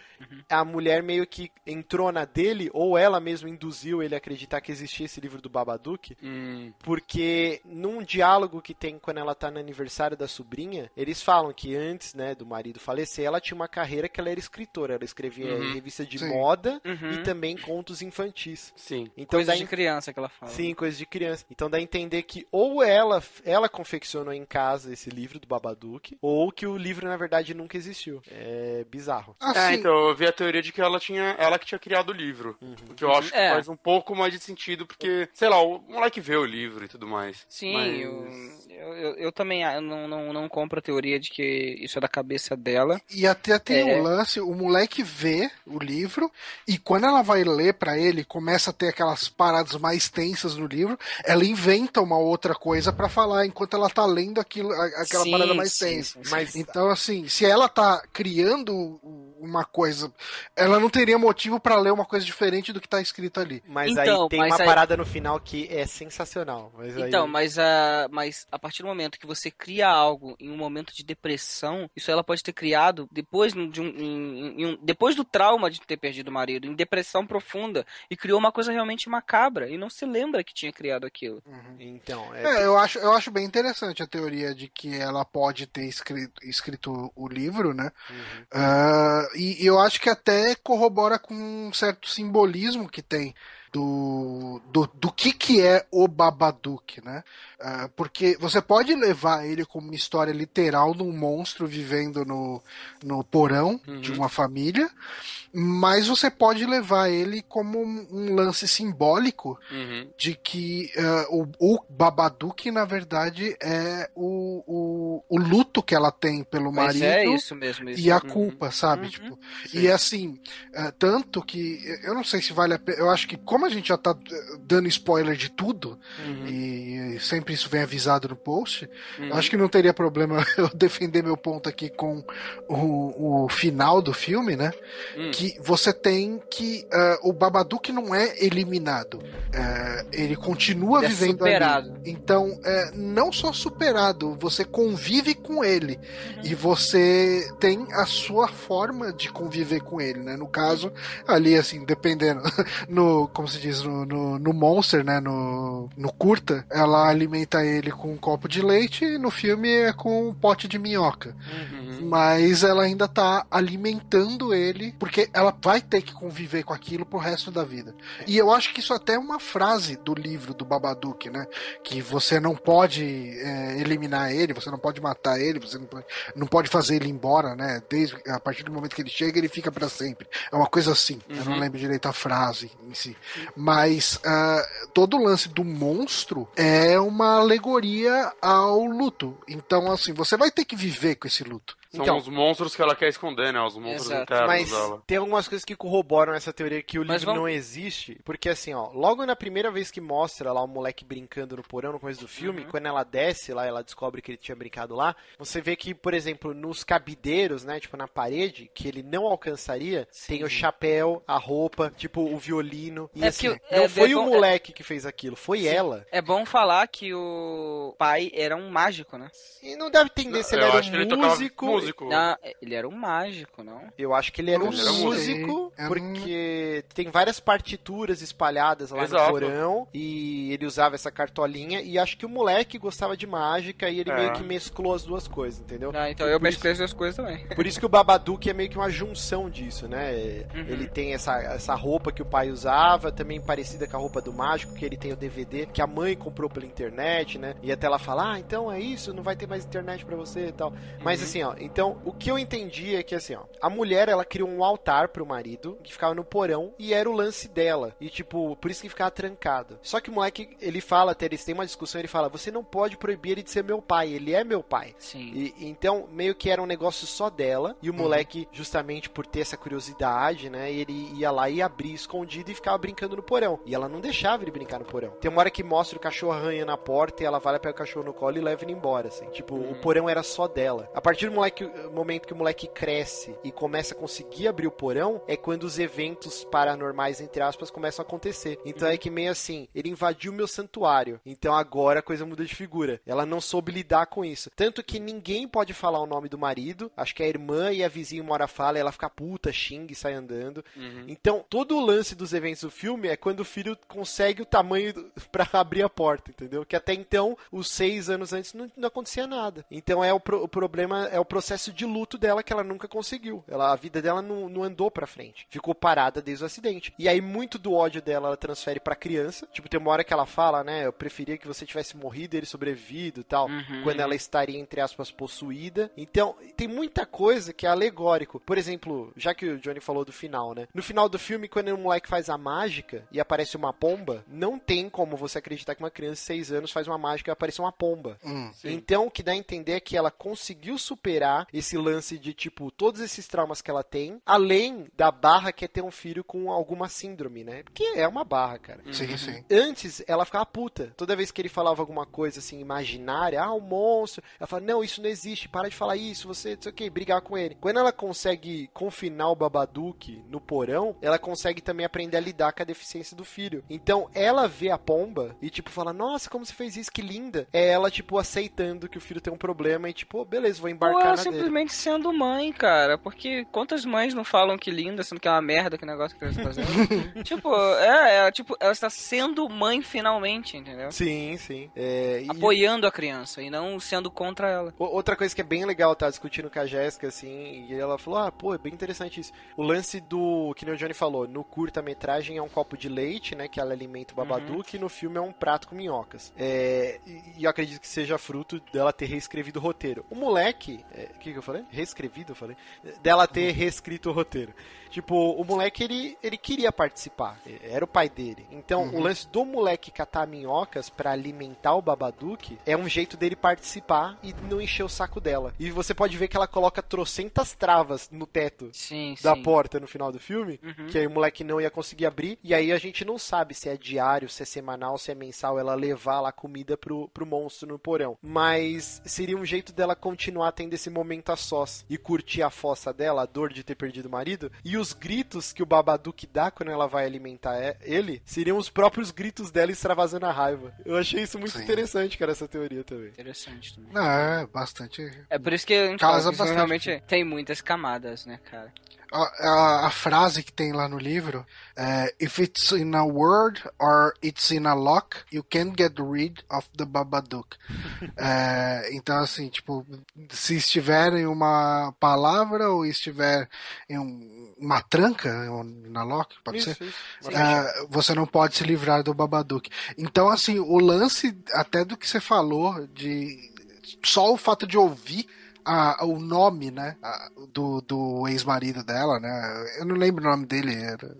a mulher meio que entrou na dele ou ela mesma induziu ele a acreditar que existia esse livro do Babadook. Hum, Porque num diálogo que tem quando ela tá no aniversário da sobrinha, eles falam que antes, né, do marido falecer, ela tinha uma carreira que ela era escritora. Ela escrevia Uhum. em revista de Sim. moda Uhum. e também contos infantis. sim. Então Coisa dá de criança que ela fala. Sim, coisas de criança. Então dá a entender que ou ela, ela confeccionou em casa esse livro do Babadook, ou que o livro, na verdade, nunca existiu. É bizarro. É, Assim, então, eu vi a teoria de que ela tinha. Ela que tinha criado o livro. O que eu acho que É. faz um pouco mais de sentido, porque, sei lá, o moleque vê o livro e tudo mais. Sim, Mas- eu, eu, eu também ah, não, não, não compro a teoria de que isso é da cabeça dela. E até tem É. o lance, o moleque vê o livro e quando ela vai ler pra ele, começa a ter aquelas paradas mais tensas no livro, ela inventa uma outra coisa pra falar enquanto ela tá lendo aquilo, aquela Sim, parada mais sim, tensa. sim, Mas Então, assim, se ela tá criando uma coisa, ela não teria motivo pra ler uma coisa diferente do que tá escrito ali. Mas Então, aí tem mas uma aí- parada no final que é sensacional. Mas aí- Então, mas a, mas a partir do momento que você cria algo em um momento de depressão, isso ela pode ter criado depois de um, em- em um- depois do trauma de ter perdido o marido, em depressão profunda, e criou uma coisa realmente macabra, e não se lembra que tinha criado aquilo. Então, é, É, eu acho, eu acho bem interessante a teoria de que ela pode ter escrito, escrito o livro, né? Uhum. E, e eu acho que até corrobora com um certo simbolismo que tem do, do, do que, que é o Babadook, né? Ah, porque você pode levar ele como uma história literal de um monstro vivendo no, no porão de uma família, mas você pode levar ele como um, um lance simbólico Uhum. de que ah, o, o Babadook, na verdade, é o, o, o luto que ela tem pelo Mas marido é isso mesmo. Isso. e a Uhum. culpa, sabe? Uhum. Tipo, e assim, ah, tanto que eu não sei se vale a pena. Eu acho que, como a gente já tá eh, dando spoiler de tudo, Uhum. e sempre isso vem avisado no post, Uhum. acho que não teria problema eu defender meu ponto aqui com o, o final do filme, né? Hum. que você tem que ah, o Babadook não é eliminado, É, ele continua Ele é vivendo superado. ali. Então, é, não só superado, você convive com ele e você tem a sua forma de conviver com ele, né? No caso, ali assim, dependendo, no como se diz no, no, no Monster, né? No, no curta, ela alimenta ele com um copo de leite e no filme é com um pote de minhoca. Uhum. Mas ela ainda tá alimentando ele, porque ela vai ter que conviver com aquilo pro resto da vida. E eu acho que isso até é uma frase do livro do Babadook, né? Que você não pode é, eliminar ele, você não pode matar ele, você não pode, não pode fazer ele embora, né? Desde a partir do momento que ele chega, ele fica para sempre. É uma coisa assim. Eu não lembro direito a frase em si. Mas ah, todo o lance do monstro é uma alegoria ao luto. Então, assim, você vai ter que viver com esse luto. São Então- os monstros que ela quer esconder, né? Os monstros Exato. internos Mas dela. tem algumas coisas que corroboram essa teoria que o Mas livro vamos- não existe. Porque assim, ó, logo na primeira vez que mostra lá o moleque brincando no porão, no começo do filme, Uhum. quando ela desce lá, ela descobre que ele tinha brincado lá, você vê que, por exemplo, nos cabideiros, né, tipo na parede, que ele não alcançaria, tem o chapéu, a roupa, tipo o violino. E É assim, porque- não é- foi é o bom- moleque que fez aquilo, foi Sim. ela. É bom falar que o pai era um mágico, né? E não deve entender se ele era que um músico. Músico. Não, ele era um mágico, não? Eu acho que ele era um Não sei. músico, não- porque tem várias partituras espalhadas lá Exato. no porão, e ele usava essa cartolinha, e acho que o moleque gostava de mágica, e ele É. meio que mesclou as duas coisas, entendeu? Ah, então E eu por isso- mesclei as duas coisas também. Por isso que o Babadook é meio que uma junção disso, né? Uhum. Ele tem essa, essa roupa que o pai usava, também parecida com a roupa do mágico, que ele tem o DVD que a mãe comprou pela internet, né? E até ela fala, ah, então é isso, não vai ter mais internet pra você e tal. Mas assim, ó, então o que eu entendi é que assim, ó, a mulher ela criou um altar pro marido que ficava no porão e era o lance dela. E tipo, por isso que ficava trancado. Só que o moleque, ele fala, até eles têm uma discussão, ele fala: "Você não pode proibir ele de ser meu pai, ele é meu pai". Sim. E, então, meio que era um negócio só dela. E o moleque, justamente por ter essa curiosidade, né? Ele ia lá e abria escondido e ficava brincando no porão. E ela não deixava ele brincar no porão. Tem uma hora que mostra o cachorro arranha na porta e ela vai lá, pega o cachorro no colo e leva ele embora, assim. Tipo, o porão era só dela. A partir do moleque, momento que o moleque cresce e começa a conseguir abrir o porão, é quando os eventos paranormais, entre aspas, começam a acontecer. Então é que meio assim, ele invadiu meu santuário. Então agora a coisa muda de figura. Ela não soube lidar com isso. Tanto que ninguém pode falar o nome do marido. Acho que a irmã e a vizinha uma hora fala, e ela fica puta, xinga e sai andando. Então, todo o lance dos eventos do filme é quando o filho consegue o tamanho pra abrir a porta, entendeu? Que até então, os seis anos antes, não, não acontecia nada. Então é o, pro- o problema, é o processo de luto dela que ela nunca conseguiu. Ela, a vida dela não, não andou pra frente. Ficou parada desde o acidente. E aí, muito do ódio dela, ela transfere pra criança. Tipo, tem uma hora que ela fala, né? Eu preferia que você tivesse morrido e ele sobrevivido e tal. Uhum. Quando ela estaria, entre aspas, possuída. Então, tem muita coisa que é alegórico. Por exemplo, já que o Johnny falou do final, né? No final do filme, quando o moleque faz a mágica e aparece uma pomba, não tem como você acreditar que uma criança de 6 anos faz uma mágica e aparece uma pomba. Hum. Então, o que dá a entender é que ela conseguiu superar esse lance de, tipo, todos esses traumas que ela tem, além da barra que é ter um filho com alguma síndrome, né? Porque é uma barra, cara. Sim, sim. Antes, ela ficava puta. Toda vez que ele falava alguma coisa assim, imaginária, ah, o monstro, ela fala, não, isso não existe, para de falar isso, você, não sei o que, brigar com ele. Quando ela consegue confinar o Babadook no porão, ela consegue também aprender a lidar com a deficiência do filho. Então, ela vê a pomba e, tipo, fala, nossa, como você fez isso, que linda. É ela, tipo, aceitando que o filho tem um problema e, tipo, oh, beleza, vou Ou embarcar ela na. Simplesmente sendo mãe, cara. Porque quantas mães não falam que linda, sendo que é uma merda que negócio que ela está fazendo? tipo, é, é, tipo, ela está sendo mãe finalmente, entendeu? Sim, sim. É, e- Apoiando a criança e não sendo contra ela. Outra coisa que é bem legal, tá discutindo com a Jéssica, assim, e ela falou, ah, pô, é bem interessante isso. O lance do, que nem o Johnny falou, no curta-metragem é um copo de leite, né, que ela alimenta o Babadook, e no filme é um prato com minhocas. É, e, e eu acredito que seja fruto dela ter reescrevido o roteiro. O moleque, é, o que que eu falei? Reescrevido, eu falei? Dela ter reescrito o roteiro. Tipo, o moleque, ele, ele queria participar, era o pai dele. Então, o lance do moleque catar minhocas pra alimentar o Babadook é um jeito dele participar e não encher o saco dela. E você pode ver que ela coloca trocentas travas no teto Sim, da sim. porta no final do filme, Uhum. que aí o moleque não ia conseguir abrir, e aí a gente não sabe se é diário, se é semanal, se é mensal, ela levar lá comida pro, pro monstro no porão. Mas seria um jeito dela continuar tendo esse momento a sós e curtir a fossa dela, a dor de ter perdido o marido, e os gritos que o Babadook dá quando ela vai alimentar é- ele seriam os próprios gritos dela extravasando a raiva. Eu achei isso muito Sim. interessante, cara, essa teoria também. Interessante também. Não, é bastante. É por isso que a gente Casa fala que bastante. realmente tem muitas camadas, né, cara? A, a- a frase que tem lá no livro é If it's in a word or it's in a lock, you can't get rid of the Babadook. É, então, assim, tipo, se estiver em uma palavra ou estiver em um- uma tranca, ou na lock, pode ser? Isso, isso. É, você não pode se livrar do Babadook. Então, assim, o lance até do que você falou, de só o fato de ouvir a- o nome, né, a- do, do ex-marido dela, né? Eu não lembro o nome dele.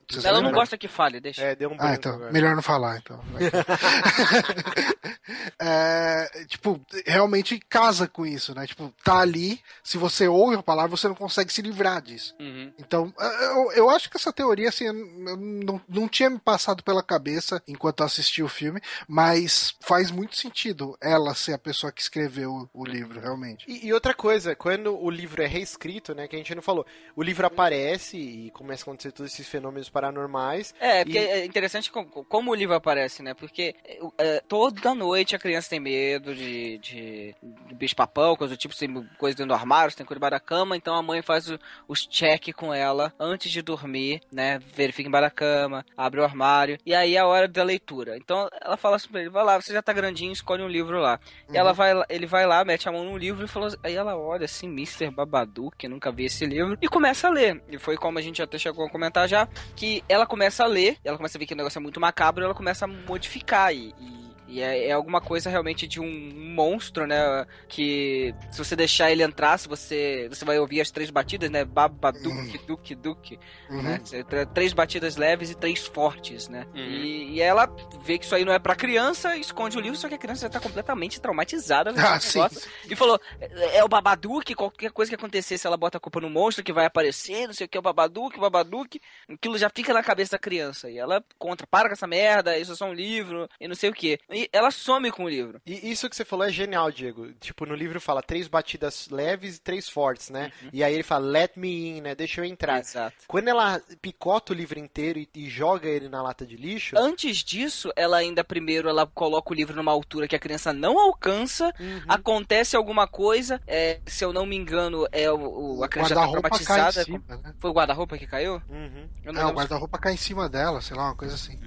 Vocês Ela não lembram? gosta que fale, deixa. É, deu um Ah, então, agora. melhor não falar, então. É, tipo, realmente casa com isso, né? Tipo, tá ali, se você ouve a palavra, você não consegue se livrar disso. Uhum. Então, eu, eu acho que essa teoria, assim, eu não, não tinha me passado pela cabeça enquanto eu assisti o filme, mas faz muito sentido ela ser a pessoa que escreveu o livro, realmente. E, e outra coisa, quando o livro é reescrito, né, que a gente não falou, o livro aparece e começa a acontecer todos esses fenômenos paranormais. É, porque E- é interessante como, como o livro aparece, né? Porque é, toda noite a criança tem medo de, de, de bicho-papão, coisa do tipo, tem coisa dentro do armário, tem coisa debaixo da cama, então a mãe faz o- os check com ela antes de dormir, né? Verifica embaixo da cama, abre o armário, e aí é a hora da leitura. Então ela fala assim pra ele, vai lá, você já tá grandinho, escolhe um livro lá. E ela vai, lá- ele vai lá, mete a mão no livro e falou, aí ela olha assim, Mr. Babadook, eu nunca vi esse livro, e começa a ler. E foi como a gente até chegou a comentar já, que ela começa a ler, ela começa a ver que o negócio é muito macabro, ela começa a modificar e. e- e é, é alguma coisa realmente de um monstro, né? Que se você deixar ele entrar, se você. Você vai ouvir as três batidas, né? Babaduk, duque, duque. Uhum. Né? Três batidas leves e três fortes, né? Uhum. E, e ela vê que isso aí não é pra criança, esconde o livro, só que a criança já tá completamente traumatizada Ah, sim. negócio. E falou: é é o Babadook, qualquer coisa que acontecer, se ela bota a culpa no monstro que vai aparecer, não sei o que, é o Babadook, o Babadook, aquilo já fica na cabeça da criança. E ela contra, para com essa merda, isso é só um livro, e não sei o que. E ela some com o livro. E isso que você falou é genial, Diego. Tipo, no livro fala três batidas leves e três fortes, né? E aí ele fala, let me in, né? Deixa eu entrar. Exato. Quando ela picota o livro inteiro e, e joga ele na lata de lixo, Antes disso, ela ainda primeiro ela coloca o livro numa altura que a criança não alcança. Uhum. Acontece alguma coisa, é, se eu não me engano, é o, o- a criança já tá guarda-roupa cai em traumatizada. cima, né? Foi o guarda-roupa que caiu? Uhum. Eu Não, o lembro. guarda-roupa cai em cima dela, sei lá, uma coisa assim.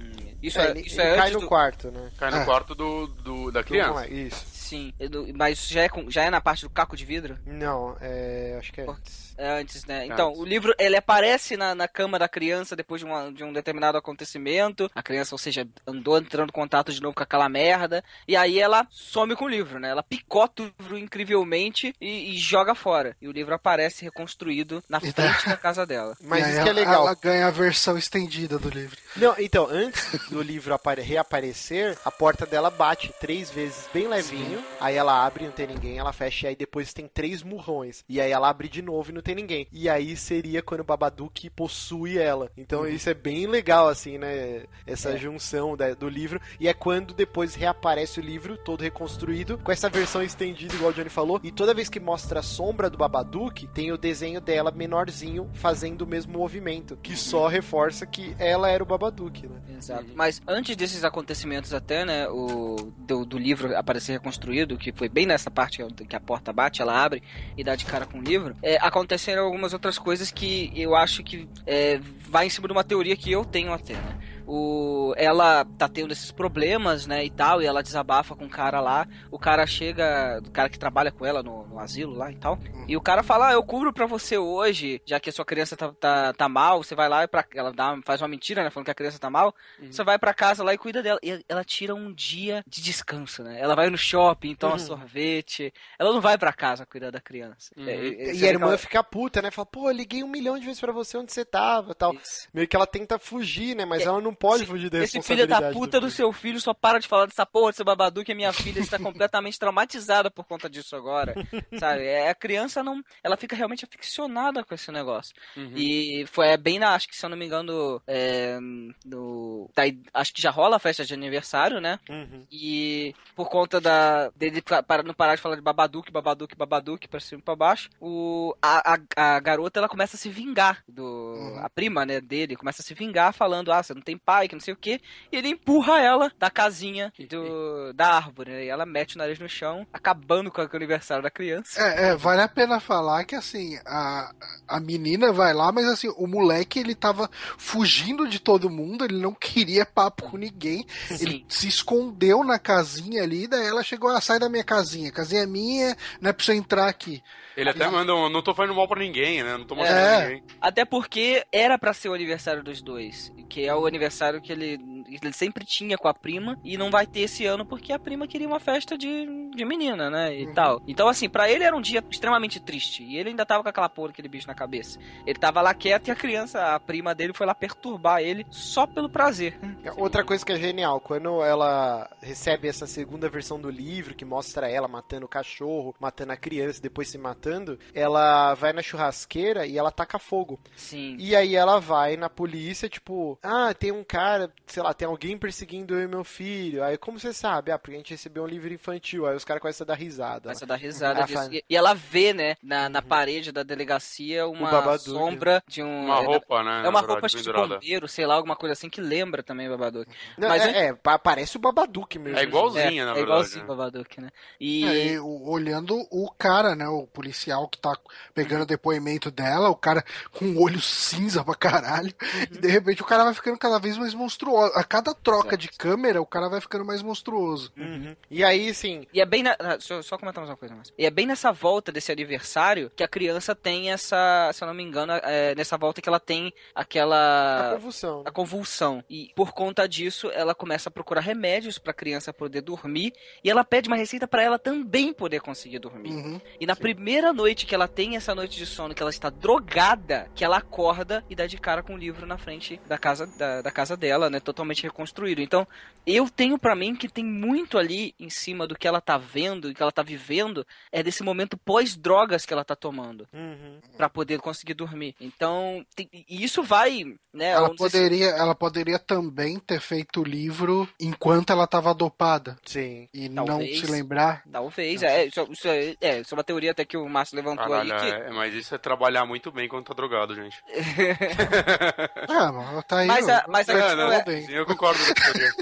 Isso É, é, isso ele é cai no do... quarto, né? Cai no É. quarto do, do- da criança. Isso. Sim, mas isso já é, com- já é na parte do caco de vidro? Não, é, acho que é Pô. Antes. É antes, né? Então, Antes. o livro, ele aparece na, na cama da criança depois de, uma- de um determinado acontecimento. A criança, ou seja, andou entrando em contato de novo com aquela merda. E aí ela some com o livro, né? Ela picota o livro incrivelmente e, e joga fora. E o livro aparece reconstruído na E frente da casa dela. Mas E isso que é ela- legal. Ela ganha a versão estendida do livro. Não, então, antes do livro apare- reaparecer, a porta dela bate três vezes bem levinho. Aí ela abre não tem ninguém, ela fecha e aí depois tem três murrões. E aí ela abre de novo e não tem ninguém. E aí seria quando o Babadook possui ela. Então isso é bem legal, assim, né? Essa É. junção da- do livro. E é quando depois reaparece o livro todo reconstruído, com essa versão estendida, igual o Johnny falou. E toda vez que mostra a sombra do Babadook, tem o desenho dela menorzinho fazendo o mesmo movimento. Que só reforça que ela era o Babadook, né? Exato. Mas antes desses acontecimentos até, né, o do, do livro aparecer reconstruído, que foi bem nessa parte que- que a porta bate, ela abre e dá de cara com o livro, é, aconteceram algumas outras coisas que eu acho que é, vai em cima de uma teoria que eu tenho até, né? O, ela tá tendo esses problemas, né, e tal, e ela desabafa com o cara lá. O cara chega, o cara que trabalha com ela no, no asilo lá e tal. E o cara fala: ah, eu cubro pra você hoje, já que a sua criança tá, tá, tá mal, você vai lá e pra, ela dá, faz uma mentira, né, falando que a criança tá mal. Você vai pra casa lá e cuida dela. E ela tira um dia de descanso, né? Ela vai no shopping, toma Uhum. sorvete. Ela não vai pra casa cuidar da criança. Uhum. É, é, E a irmã ela- fica puta, né? Fala, pô, eu liguei um milhão de vezes pra você onde você tava tal. Isso. Meio que ela tenta fugir, né? Mas É. ela não não pode Esse- fugir da Esse filho da puta do filho. seu filho só para de falar dessa porra desse Babadook, a minha filha está completamente traumatizada por conta disso agora, sabe? É, a criança não, ela fica realmente aficionada com esse negócio. Uhum. E foi é, bem na, acho que se eu não me engano, é, no, tá, acho que já rola a festa de aniversário, né? Uhum. E por conta da dele pa- para não parar de falar de Babadook, Babadook, Babadook pra cima e pra baixo, o, a, a, a garota ela começa a se vingar do a prima, né, dele, começa a se vingar falando: "Ah, você não tem pai, que não sei o quê". E ele empurra ela da casinha do da árvore, né? E ela mete o nariz no chão, acabando com o aniversário da criança. É, é, vale a pena falar que assim, a, a menina vai lá, mas assim, o moleque ele tava fugindo de todo mundo, ele não queria papo com ninguém, ele Sim. se escondeu na casinha ali, daí ela chegou, ah, sai da minha casinha, casinha é minha, não é pra você entrar aqui. Ele até manda um, não tô fazendo mal pra ninguém, né? Não tô matando É. ninguém. Até porque era pra ser o aniversário dos dois, que é o aniversário que ele, ele sempre tinha com a prima e não vai ter esse ano porque a prima queria uma festa de, de menina, né, e tal. Então assim, pra ele era um dia extremamente triste e ele ainda tava com aquela porra aquele bicho na cabeça. Ele tava lá quieto e a criança, a prima dele foi lá perturbar ele só pelo prazer. Outra coisa que é genial, quando ela recebe essa segunda versão do livro, que mostra ela matando o cachorro, matando a criança, depois se matando, ela vai na churrasqueira e ela taca fogo. Sim. E aí ela vai na polícia, tipo, ah, tem um cara, sei lá, tem alguém perseguindo eu e meu filho. Aí como você sabe? Ah, porque a gente recebeu um livro infantil. Aí os caras começam a dar risada. Começa a dar risada Ah, faz- E, e ela vê, né, na, na parede da delegacia uma Babadook. sombra de um. Uma é, roupa, né? É uma verdade, roupa acho que de bombeiro, sei lá, alguma coisa assim que lembra também Babadook. Não, Mas é, é, pa- parece o Babadook mesmo. É igualzinho, é, na é verdade. igualzinho né? Babadook, né? E, É, e o- olhando o cara, né, o policial que tá pegando o depoimento dela, o cara com o olho cinza pra caralho, e de repente o cara vai ficando cada vez mais monstruoso. A cada troca de câmera, o cara vai ficando mais monstruoso. Uhum. E aí, assim, e é bem na, só, só comentar mais uma coisa mais. E é bem nessa volta desse aniversário que a criança tem essa, se eu não me engano, é nessa volta que ela tem a aquela convulsão. a convulsão. E por conta disso, ela começa a procurar remédios pra criança poder dormir, e ela pede uma receita pra ela também poder conseguir dormir. Uhum. E na primeira noite que ela tem essa noite de sono, que ela está drogada, que ela acorda e dá de cara com o livro na frente da casa, da, da casa dela, né? Totalmente reconstruído. Então, eu tenho pra mim que tem muito ali em cima do que ela tá vendo e que ela tá vivendo, é desse momento pós-drogas que ela tá tomando, Uhum. pra poder conseguir dormir. Então, tem- e isso vai, né? Ela sei se- poderia, ela poderia também ter feito o livro enquanto ela tava dopada Sim. e Talvez. não se lembrar. Talvez, é, isso, isso é, é, isso é uma teoria até que o Márcio levantou Caralho, aí, que é, mas isso é trabalhar muito bem quando tá drogado, gente. Ah, mas tá aí. Mas a- mas a criticou questão é- bem. Sim, eu concordo com teoria.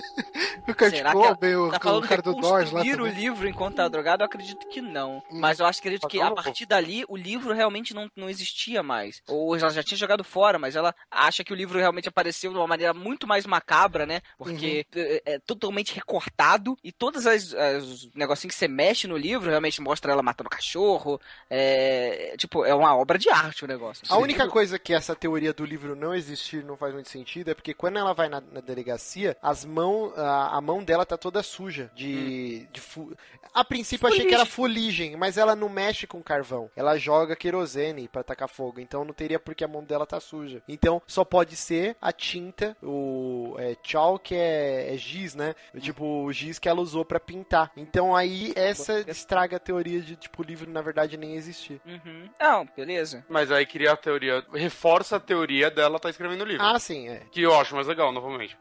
O cara Será criticou que bem o, tá o cara do Doors lá o livro enquanto tá drogado? Eu acredito que não. Hum. Mas eu acho que acredito que a Não, partir dali o livro realmente não, não existia mais. Ou ela já tinha jogado fora, mas ela acha que o livro realmente apareceu de uma maneira muito mais macabra, né? Porque Uhum. é, é totalmente recortado e todas as, as negocinhos que você mexe no livro realmente mostra ela matando cachorro. É, tipo, é uma obra de arte o negócio. A única coisa que essa teoria do livro não existir não faz muito sentido é porque quando ela vai na, na delegacia, as mãos, a, a mão dela tá toda suja de, de fu- A princípio eu achei que era fuligem, mas ela não mexe com carvão. Ela joga querosene pra tacar fogo, então não teria porque a mão dela tá suja. Então só pode ser a tinta, o é, chalk é, é giz, né? Tipo o giz que ela usou pra pintar. Então aí essa estraga a teoria de tipo o livro na verdade nem existir. Uhum. Não, beleza. Mas aí cria a teoria, reforça a teoria dela tá escrevendo o livro. Ah, sim, é. Que acho mais legal, novamente.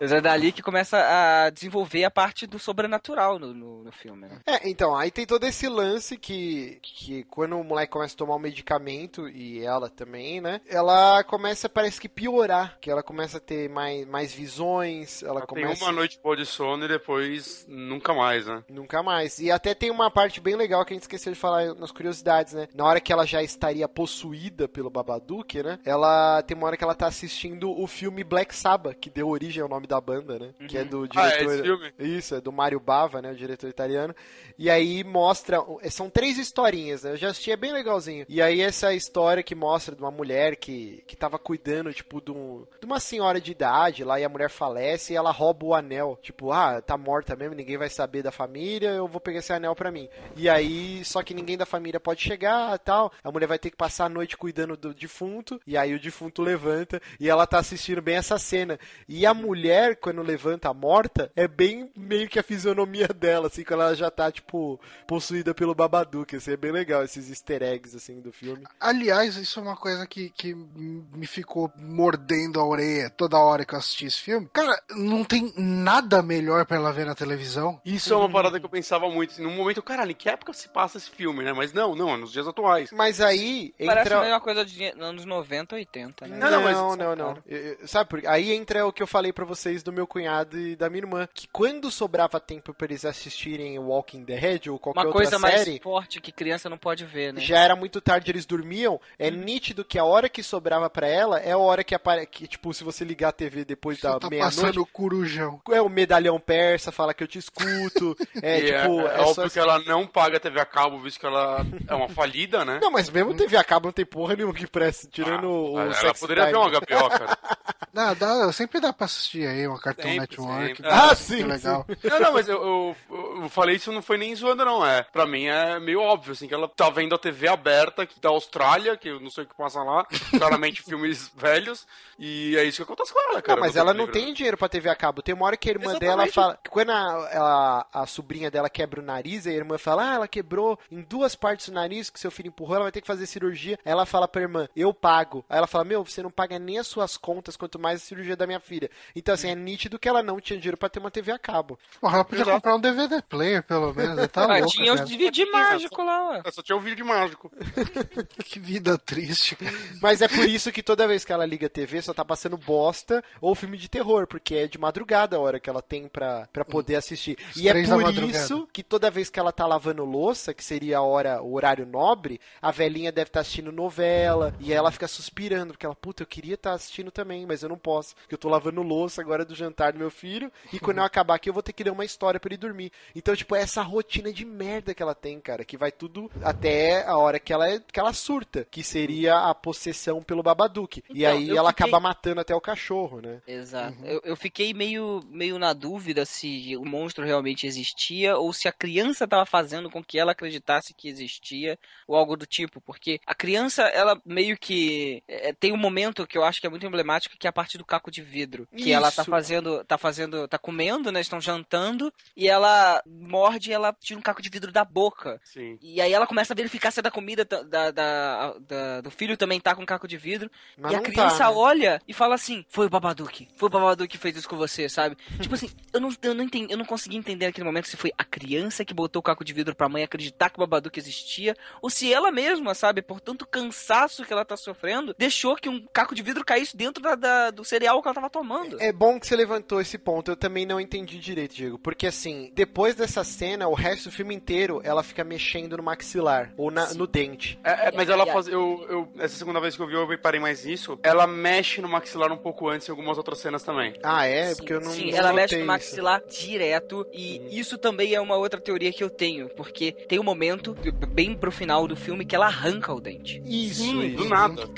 Mas é dali que começa a desenvolver a parte do sobrenatural no, no, no filme, né? É, então, aí tem todo esse lance que, que quando o moleque começa a tomar o medicamento, e ela também, né? Ela começa, parece que piorar, que ela começa a ter mais, mais visões, ela Ela Tem começa... uma noite boa de sono e depois nunca mais, né? Nunca mais. E até tem uma parte bem legal que a gente esqueceu de falar nas curiosidades, né? Na hora que ela já estaria possuída pelo Babadook, né? Ela tem uma hora que ela tá assistindo o filme Black Sabbath, que deu origem ao nome da banda, né? Que é do Ah, é diretor. esse filme? Isso, é do Mário Bava, né, o diretor italiano. E aí mostra, são três historinhas, né? Eu já assisti, é bem legalzinho. E aí essa história que mostra de uma mulher que, que tava cuidando, tipo, de, um, de uma senhora de idade lá, e a mulher falece e ela rouba o anel. Tipo, ah, tá morta mesmo, ninguém vai saber da família, eu vou pegar esse anel pra mim. E aí, só que ninguém da família pode chegar tal. A mulher vai ter que passar a noite cuidando do defunto, e aí o defunto levanta, e ela tá assistindo bem essa cena. E a mulher, quando levanta morta, é bem meio que a fisionomia dela, assim, quando ela já tá, tipo, possuída pelo Babadook. Assim, é bem legal esses easter eggs, assim, do filme. Aliás, isso é uma coisa que, que me ficou mordendo a orelha toda hora que eu assisti esse filme. Cara, não tem nada melhor pra ela ver na televisão. Isso é uma parada que eu pensava muito. Assim, num momento, caralho, em que época se passa esse filme, né? Mas não, não, é nos dias atuais. Mas aí Parece entra. a mesma coisa de anos 90, 80, né? Não, Não, não, mas- não, não, não. Eu- eu- Sabe por quê? Aí entra o que eu falei pra vocês do meu cunhado e da minha irmã, que quando sobrava tempo pra eles assistirem Walking Dead ou qualquer Uma coisa outra mais série, forte que criança não pode ver, né? já era muito tarde, eles dormiam. É Uhum. nítido que a hora que sobrava pra ela é a hora que aparece, que tipo, se você ligar a TV depois Você da tá meia-noite, passando o corujão. é o medalhão persa, fala que eu te escuto. É, E tipo, é, é, é óbvio que ela não paga TV a cabo, visto que ela é uma falida, né? Não, mas mesmo TV a cabo não tem porra nenhuma que presta, tirando o Ah, ela Sex poderia Time. ter uma HBO, cara. Dá, dá, sempre dá pra assistir aí uma Cartoon Sempre, Network. sempre. Ah, que sim, legal. Não, não, mas eu, eu, eu falei isso não foi nem zoando, não. É, pra mim é meio óbvio, assim, que ela tá vendo a TV aberta que da Austrália, que eu não sei o que passa lá, claramente filmes velhos, e é isso que acontece com ela, cara. Não, mas ela não livre. tem dinheiro pra TV a cabo. Tem uma hora que a irmã Exatamente. dela fala. Quando a, ela- a sobrinha dela quebra o nariz, a irmã fala: Ah, ela quebrou em duas partes o nariz que seu filho empurrou, ela vai ter que fazer cirurgia. Ela fala pra irmã: Eu pago. Aí ela fala: Meu, você não paga nem as suas contas, quanto mais a cirurgia da minha filha. Então, assim, é nítido que ela não tinha dinheiro pra ter uma TV a cabo. Porra, ela podia Exato. comprar um DVD player, pelo menos. Tá Ah, louca, tinha os cara. DVD mágico lá, ué. Eu só tinha o vídeo mágico. Que vida triste. Mas é por isso que toda vez que ela liga a TV, só tá passando bosta ou filme de terror, porque é de madrugada a hora que ela tem pra, pra poder assistir. Os e é por isso que toda vez que ela tá lavando louça, que seria a hora, o horário nobre, a velhinha deve estar assistindo novela, e aí ela fica suspirando, porque ela, puta, eu queria estar assistindo também, mas eu não posso, porque eu tô lavando louça agora do jantar do meu filho, e quando eu acabar aqui eu vou ter que ler uma história pra ele dormir. Então, tipo, é essa rotina de merda que ela tem, cara, que vai tudo até a hora que ela, é, que ela surta, que seria a possessão pelo Babadook. e Então, aí eu ela fiquei- acaba matando até o cachorro, né? Exato. Eu, eu fiquei meio, meio na dúvida se o monstro realmente existia ou se a criança estava fazendo com que ela acreditasse que existia ou algo do tipo. Porque a criança, ela meio que. é, tem um momento que eu acho que é muito emblemático, que é a parte do caco de vidro. Que ela tá Isso. fazendo. tá fazendo. tá comendo, né? Estão jantando. E ela morde e ela tira um caco de vidro da boca. Sim. E aí ela começa a verificar se a da comida da, da- da- do filho também tá com caco de vidro. Mas e a não criança tá, né? olha e fala assim: Foi o Babadook. Foi o Babadook que fez isso com você, sabe? tipo assim, eu não, eu, não entendi, eu não consegui entender naquele momento se foi a criança que botou o caco de vidro pra mãe acreditar que o Babadook existia, ou se ela mesma, sabe, por tanto cansaço que ela tá sofrendo, deixou que um caco de vidro caísse dentro da- da- do cereal que ela tava tomando. É bom que você levantou esse ponto. Eu também não entendi direito, Diego. Porque assim, depois dessa cena, o resto do filme inteiro, ela fica mexendo no maxilar ou na- no dente. É, é, mas ela faz. Eu, eu, essa segunda vez que eu vi, eu reparei mais nisso. Ela mexe no maxilar um pouco antes em algumas outras cenas também. Ah, é? Sim, Porque eu não. sim, não ela mexe no isso. maxilar direto e isso também é uma outra teoria que eu tenho, porque tem um momento bem pro final do filme que ela arranca o dente. Isso, Sim, isso. do nada.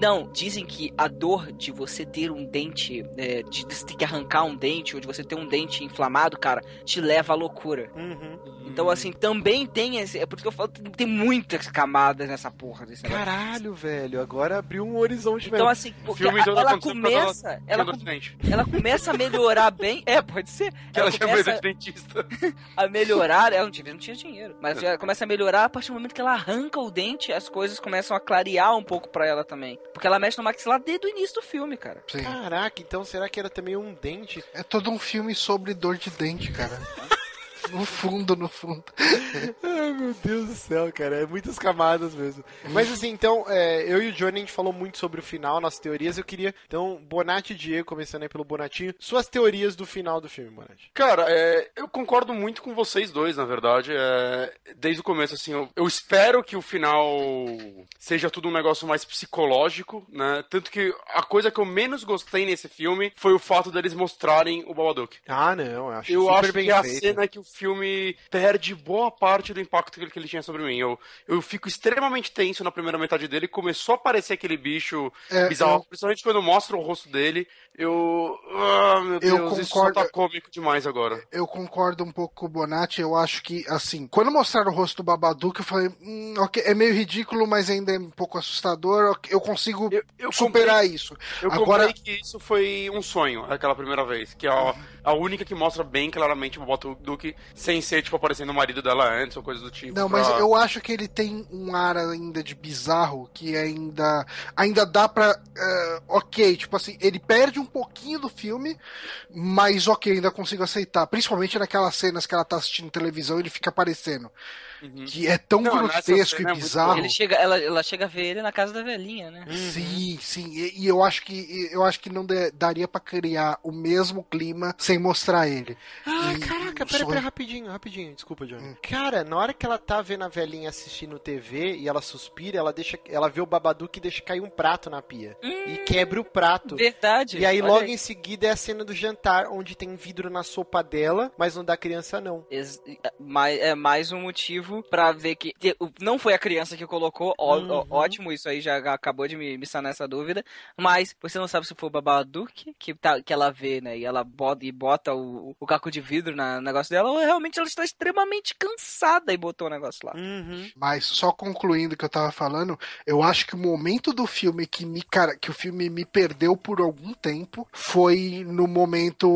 Não, dizem que a dor de você ter um dente, é, de você ter que arrancar um dente ou de você ter um dente inflamado, cara, te leva à loucura. Uhum. Então, assim, também tem esse. É por isso que eu falo que tem muitas camadas nessa porra desse negócio. Caralho, velho. Agora abriu um horizonte Então, mesmo. assim, porque Filme a- todo ela causa começa. Ela, com- dente. ela começa a melhorar bem. É, pode ser. Que ela Ela começa de dentista. a melhorar. Ela não tinha, não tinha dinheiro. Mas ela começa a melhorar a partir do momento que ela arranca o dente, as coisas começam a clarear um pouco pra ela também. Porque ela mexe no maxilar desde o início do filme, cara. Sim. Caraca, então será que era também um dente? É todo um filme sobre dor de dente, cara. No fundo, no fundo. Ai, meu Deus do céu, cara. É muitas camadas mesmo. Mas assim, então, é, eu e o Johnny, a gente falou muito sobre o final, nossas teorias. Eu queria, então, Bonatti e Diego, começando aí pelo Bonatinho, suas teorias do final do filme, Bonatti. Cara, é, eu concordo muito com vocês dois, na verdade. É, desde o começo, assim, eu, eu espero que o final seja tudo um negócio mais psicológico, né? Tanto que a coisa que eu menos gostei nesse filme foi o fato deles mostrarem o Babadook. Ah, não, eu acho Eu super acho bem que é a feito. cena que o filme perde boa parte do impacto que ele, tinha sobre mim. Eu, eu fico extremamente tenso na primeira metade dele. Começou a aparecer aquele bicho É, bizarro, eu- principalmente quando mostra o rosto dele. Eu. Ah, meu Eu Deus, isso só concordo. tá cômico demais agora. Eu concordo um pouco com o Bonatti. Eu acho que, assim, quando mostraram o rosto do Babadook, eu falei, hum, ok, é meio ridículo, mas ainda é um pouco assustador. Eu consigo Eu, eu superar comprei- isso. Eu Agora- que isso foi um sonho, aquela primeira vez. Que é a, a única que mostra bem claramente o Babadook sem ser, tipo, aparecendo o marido dela antes ou coisa do tipo. Não, pra- mas eu acho que ele tem um ar ainda de bizarro que ainda ainda dá pra. eh, ok, tipo assim, ele perde um pouquinho do filme, mas ok, ainda consigo aceitar. Principalmente naquelas cenas que ela tá assistindo televisão e ele fica aparecendo. Uhum. Que é tão Não, grotesco cena é e muito bizarro. Ele chega, ela, ela chega a ver ele na casa da velhinha, né? Sim, sim. E, e eu acho que eu acho que não de- daria pra criar o mesmo clima sem mostrar ele. Ah, E- caraca, e pera, só- pera, rapidinho, rapidinho, desculpa, Hum. Johnny. Cara, na hora que ela tá vendo a velhinha assistindo TV e ela suspira, ela deixa, ela vê o Babadook e deixa cair um prato na pia. E quebra o prato. Verdade. E aí logo em seguida é a cena do jantar, onde tem vidro na sopa dela, mas não da criança não. Ex- mais- é mais um motivo pra ver que não foi a criança que colocou, ó- Uhum. ó- ótimo, isso aí já acabou de me, me sanar essa dúvida, mas você não sabe se foi o Babadook que, tá, que ela vê, né, e ela bota, e bota o, o caco de vidro na- no negócio dela, ou realmente ela está extremamente cansada e botou o negócio lá. Uhum. Mas só concluindo o que eu tava falando, eu acho que o momento do filme que me cara, que o filme me perdeu por algum tempo foi no momento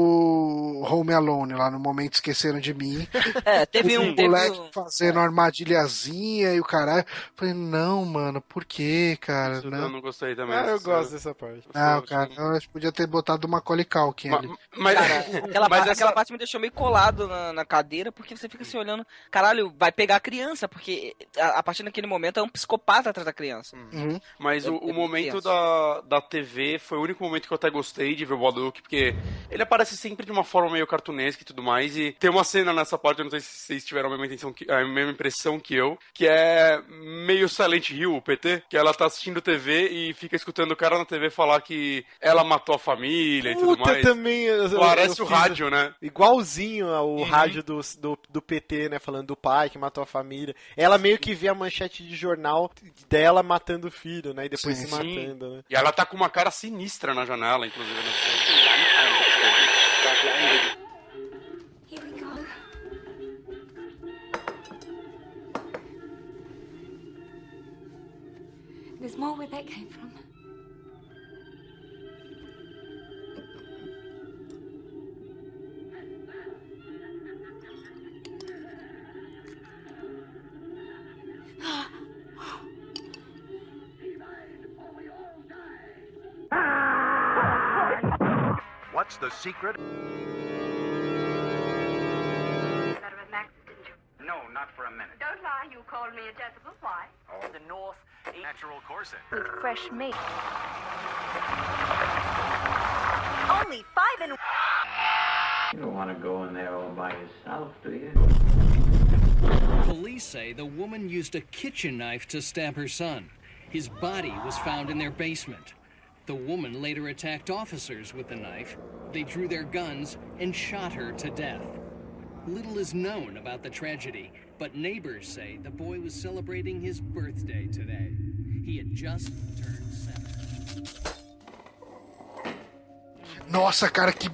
Home Alone, lá no momento esqueceram de mim. É, teve o um, teve moleque um- fazendo armadilhazinha e o caralho. Falei, não, mano, por que, cara? Isso eu Não, não gostei também. Ah, eu Isso- gosto dessa parte. não cara, eu acho que podia ter botado uma Ma- ali. Mas, Cara, aquela, mas parte, essa- aquela parte me deixou meio colado na, na cadeira, porque você fica se olhando, caralho, vai pegar a criança, porque a, a partir daquele momento é um psicopata atrás da criança. Uhum. Mas É- o, o momento da, da TV foi o único momento que eu até gostei de ver o Babadook, porque ele aparece sempre de uma forma meio cartunesca e tudo mais, e tem uma cena nessa parte, eu não sei se vocês tiveram a mesma, intenção que, a mesma impressão que eu, que é meio Silent Hill, o PT, que ela tá assistindo TV e fica escutando o cara na TV falar que ela matou a família e tudo Puta, mais. também. eu- Parece eu o rádio, né? Igualzinho ao Uhum. rádio do, do, do PT, né? Falando do pai que matou a família. Ela meio que vê a manchete de jornal dela matando o filho, né? E depois Sim, se sim. matando, né? E ela tá com uma cara sinistra na janela, inclusive. Né? There's more where that came from. What's the secret? Out of an accident, didn't you? No, not for a minute. Don't lie, you called me a Jezebel. Why? Oh, the North Natural Corset. With fresh meat. Only five and You don't want to go in there all by yourself, do you? Police say the woman used a kitchen knife to stab her son. His body was found in their basement. The woman later attacked officers with the knife. They drew their guns and shot her to death. Little is known about the tragedy, but neighbors say the boy was celebrating his birthday today. He had just turned seven. Nossa, cara, que,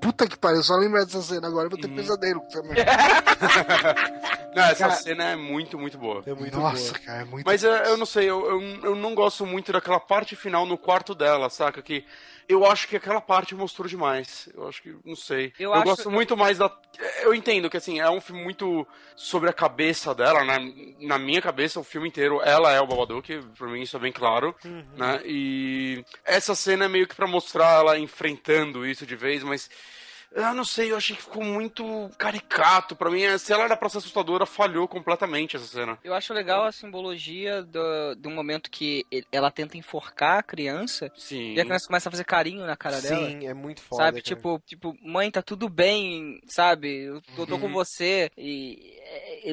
puta que pariu. Só lembrar dessa cena agora, eu vou ter Uhum. pesadelo essa Não, essa Cara- cena é muito, muito boa. É muito Nossa, boa. cara, é muito Mas é, eu não sei, eu, eu, eu não gosto muito daquela parte final no quarto dela, saca? Que eu acho que aquela parte mostrou demais. Eu acho que, não sei. Eu Eu, acho- gosto muito mais da. Eu entendo que, assim, é um filme muito sobre a cabeça dela, né? Na minha cabeça, o filme inteiro, ela é o Babadook, pra mim isso é bem claro, né? E essa cena é meio que pra mostrar ela enfrentando isso de vez, mas. Eu não sei, eu achei que ficou muito caricato. Pra mim, se ela era pra ser assustadora, falhou completamente essa cena. Eu acho legal a simbologia do, do momento que ela tenta enforcar a criança Sim. e a criança começa a fazer carinho na cara dela. Sim, é muito foda. Sabe, cara. tipo, tipo, mãe, tá tudo bem, sabe? Eu tô, tô com Uhum. você. E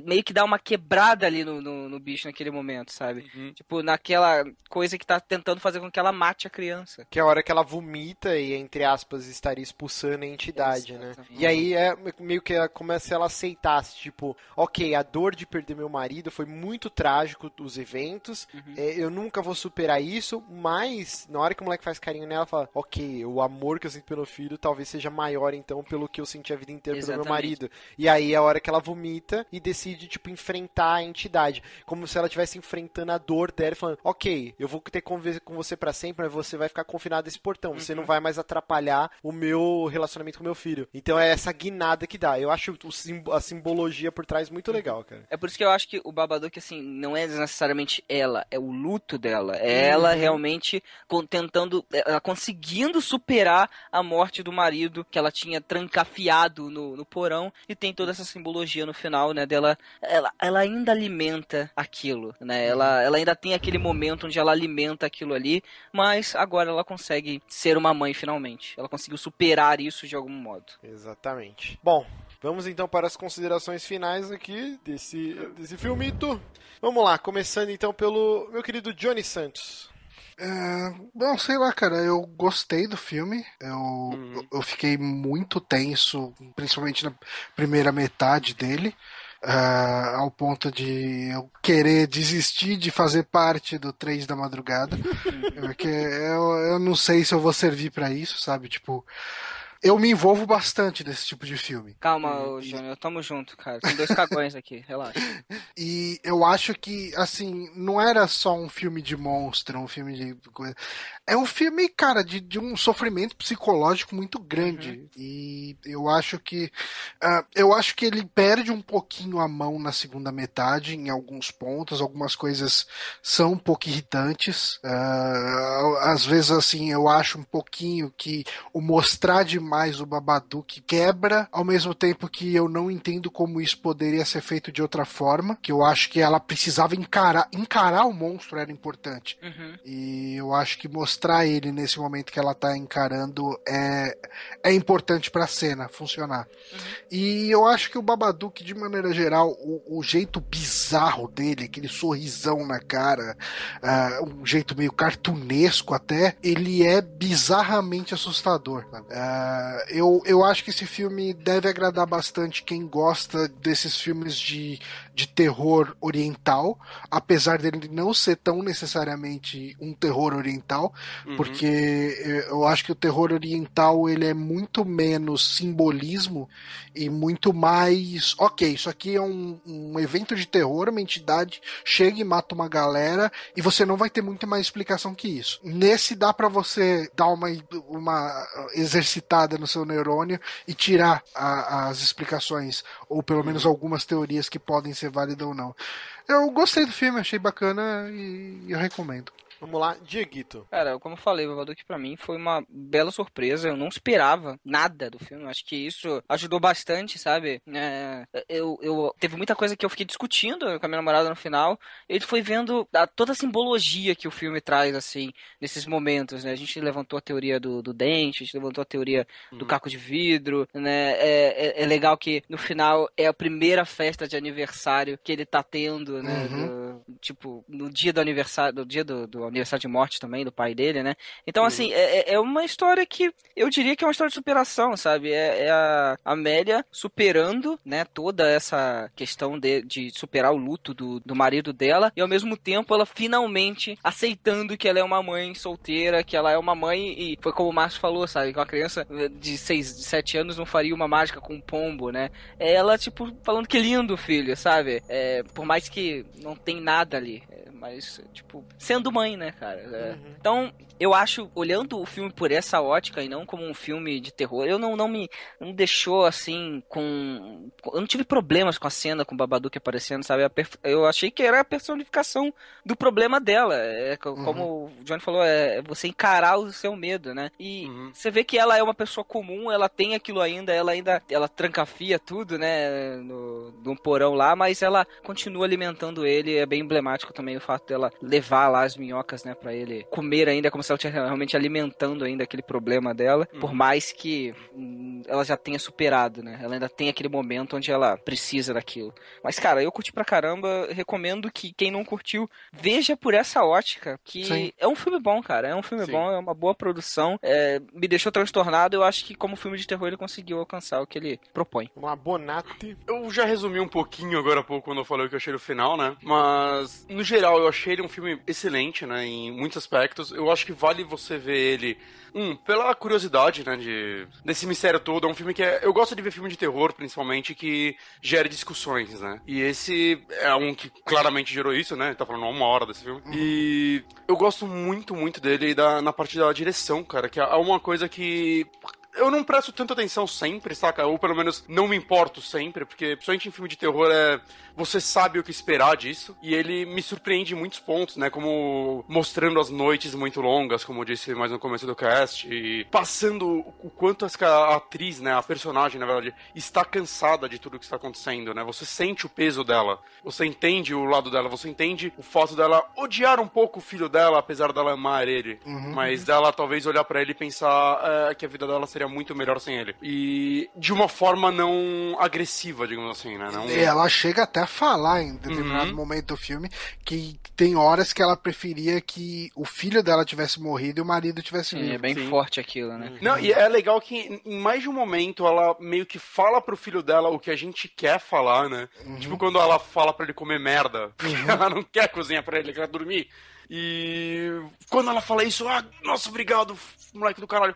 meio que dá uma quebrada ali no, no, no bicho naquele momento, sabe? Uhum. Tipo, naquela coisa que tá tentando fazer com que ela mate a criança. Que é a hora que ela vomita e, entre aspas, estaria expulsando a entidade, né? Exatamente. E aí é meio que ela começa ela a aceitar, tipo, ok, a dor de perder meu marido foi muito trágico, os eventos, Uhum. é, eu nunca vou superar isso, mas na hora que o moleque faz carinho nela, fala, ok, o amor que eu sinto pelo filho talvez seja maior, então, pelo que eu senti a vida inteira pelo meu Exatamente. marido. E aí é a hora que ela vomita e decide, tipo, enfrentar a entidade. Como se ela estivesse enfrentando a dor dela e falando, ok, eu vou ter que conviver com você pra sempre, mas você vai ficar confinado nesse portão. Você não vai mais atrapalhar o meu relacionamento com meu filho. Então é essa guinada que dá. Eu acho o sim- a simbologia por trás muito legal, cara. É por isso que eu acho que o Babadook, assim, não é necessariamente ela, é o luto dela. É ela Uhum. realmente con- tentando, ela conseguindo superar a morte do marido que ela tinha trancafiado no, no porão e tem toda essa simbologia no final, né, dela, ela, ela ainda alimenta aquilo, né, ela, ela ainda tem aquele momento onde ela alimenta aquilo ali, mas agora ela consegue ser uma mãe finalmente. Ela conseguiu superar isso de algum modo. Exatamente. Bom, vamos então para as considerações finais aqui desse, desse filmito. Vamos lá, começando então pelo meu querido Johnny Santos. É, não, sei lá, cara, eu gostei do filme. Eu, Uhum. eu- eu fiquei muito tenso, principalmente na primeira metade dele. Ah, ao ponto de eu querer desistir de fazer parte do 3 da madrugada. porque eu, eu não sei se eu vou servir pra isso, sabe? Tipo, eu me envolvo bastante nesse tipo de filme. Calma, ô, Júnior, tamo junto, cara. Tem dois cagões aqui, relaxa. E eu acho que, assim, não era só um filme de monstro, um filme de coisa. É um filme, cara, de, de um sofrimento psicológico muito grande. E eu acho que. ah, eu acho que ele perde um pouquinho a mão na segunda metade, em alguns pontos. Algumas coisas são um pouco irritantes. Ah, às vezes, assim, eu acho um pouquinho que o mostrar demais o Babadook quebra, ao mesmo tempo que eu não entendo como isso poderia ser feito de outra forma. Que eu acho que ela precisava encarar. Encarar o monstro era importante. Uhum. E eu acho que mostrar ele nesse momento que ela tá encarando é, é importante pra cena funcionar. E eu acho que o Babadook, de maneira geral, o, o jeito bizarro dele, aquele sorrisão na cara, ah, um jeito meio cartunesco até, ele é bizarramente assustador. sabe? Eu, eu acho que esse filme deve agradar bastante quem gosta desses filmes de, de terror oriental, apesar dele não ser tão necessariamente um terror oriental, Uhum. porque eh, eu acho que o terror oriental ele é muito menos simbolismo e muito mais, ok, isso aqui é um, um evento de terror, uma entidade chega e mata uma galera e você não vai ter muita mais explicação que isso. Nesse dá pra você dar uma, uma exercitada no seu neurônio e tirar a- as explicações, ou pelo menos algumas teorias que podem ser válidas ou não. Eu gostei do filme, achei bacana e eu recomendo. Vamos lá, Dieguito. Cara, como eu falei, o Babadook pra mim foi uma bela surpresa. Eu não esperava nada do filme. Acho que isso ajudou bastante, sabe? É, eu, eu teve muita coisa que eu fiquei discutindo com a minha namorada no final. Ele foi vendo a- toda a simbologia que o filme traz, assim, nesses momentos, né? A gente levantou a teoria do, do dente, a gente levantou a teoria do caco de vidro, né? É, é, é legal que no final é a primeira festa de aniversário que ele tá tendo, né? Uhum. Do- tipo, no dia do aniversário, no dia do, do aniversário de morte também do pai dele, né? Então, assim, é, é- é uma história que eu diria que é uma história de superação, sabe? É, é a Amélia superando, né, toda essa questão de, de superar o luto do, do marido dela e ao mesmo tempo ela finalmente aceitando que ela é uma mãe solteira, que ela é uma mãe e foi como o Márcio falou, sabe? Que uma criança de 6, de 7 anos não faria uma mágica com um pombo, né? Ela, tipo, falando que lindo, filho, sabe? É, por mais que não tem nada ali. É, Mas, tipo, sendo mãe, né, cara? É. Uhum. Então, eu acho, olhando o filme por essa ótica e não como um filme de terror, eu não, não me não deixou assim com. Eu não tive problemas com a cena com o Babadook aparecendo, sabe? Eu achei que era a personificação do problema dela. É, co- como o Johnny falou, é você encarar o seu medo, né? E você vê que ela é uma pessoa comum, ela tem aquilo ainda, ela ainda ela trancafia tudo, né? No, no porão lá, mas ela continua alimentando ele. É bem emblemático também o fato dela levar lá as minhocas, né, Pra ele comer ainda, como se ela estivesse realmente alimentando ainda aquele problema dela, por mais que hum, ela já tenha superado, né? Ela ainda tem aquele momento onde ela precisa daquilo. Mas, cara, eu curti pra caramba. Recomendo que quem não curtiu veja por essa ótica. Que Sim. é um filme bom, cara. É um filme Sim. bom, é uma boa produção. É, me deixou transtornado. Eu acho que, como filme de terror, ele conseguiu alcançar o que ele propõe. Uma bonate. Eu já resumi um pouquinho agora há pouco quando eu falei o que eu achei do final, né? Mas, no geral, eu achei ele um filme excelente, né? Em muitos aspectos. Eu acho que vale você ver ele. Um, pela curiosidade, né? De, desse mistério todo. É um filme que é. Eu gosto de ver filme de terror, principalmente, que gere discussões, né? E esse é um que claramente gerou isso, né? Tá falando uma hora desse filme. E eu gosto muito, muito dele da, na parte da direção, cara. Que é uma coisa que eu não presto tanta atenção sempre, saca? Ou pelo menos não me importo sempre, porque principalmente em filme de terror é. Você sabe o que esperar disso. E ele me surpreende em muitos pontos, né? Como mostrando as noites muito longas, como eu disse mais no começo do cast. E passando o quanto a atriz, né? A personagem, na verdade, está cansada de tudo que está acontecendo, né? Você sente o peso dela. Você entende o lado dela. Você entende o fato dela odiar um pouco o filho dela, apesar dela amar ele. Uhum. Mas dela talvez olhar pra ele e pensar é, que a vida dela seria muito melhor sem ele. E de uma forma não agressiva, digamos assim, né? Não... E ela chega até a falar em determinado Uhum. momento do filme que tem horas que ela preferia que o filho dela tivesse morrido e o marido tivesse Sim, vivo. é bem forte aquilo, né? Não, e é legal que em mais de um momento ela meio que fala pro filho dela o que a gente quer falar, né? Tipo quando ela fala pra ele comer merda, porque ela não quer cozinhar pra ele, quer dormir. E quando ela fala isso, ah, nossa, obrigado, moleque do caralho.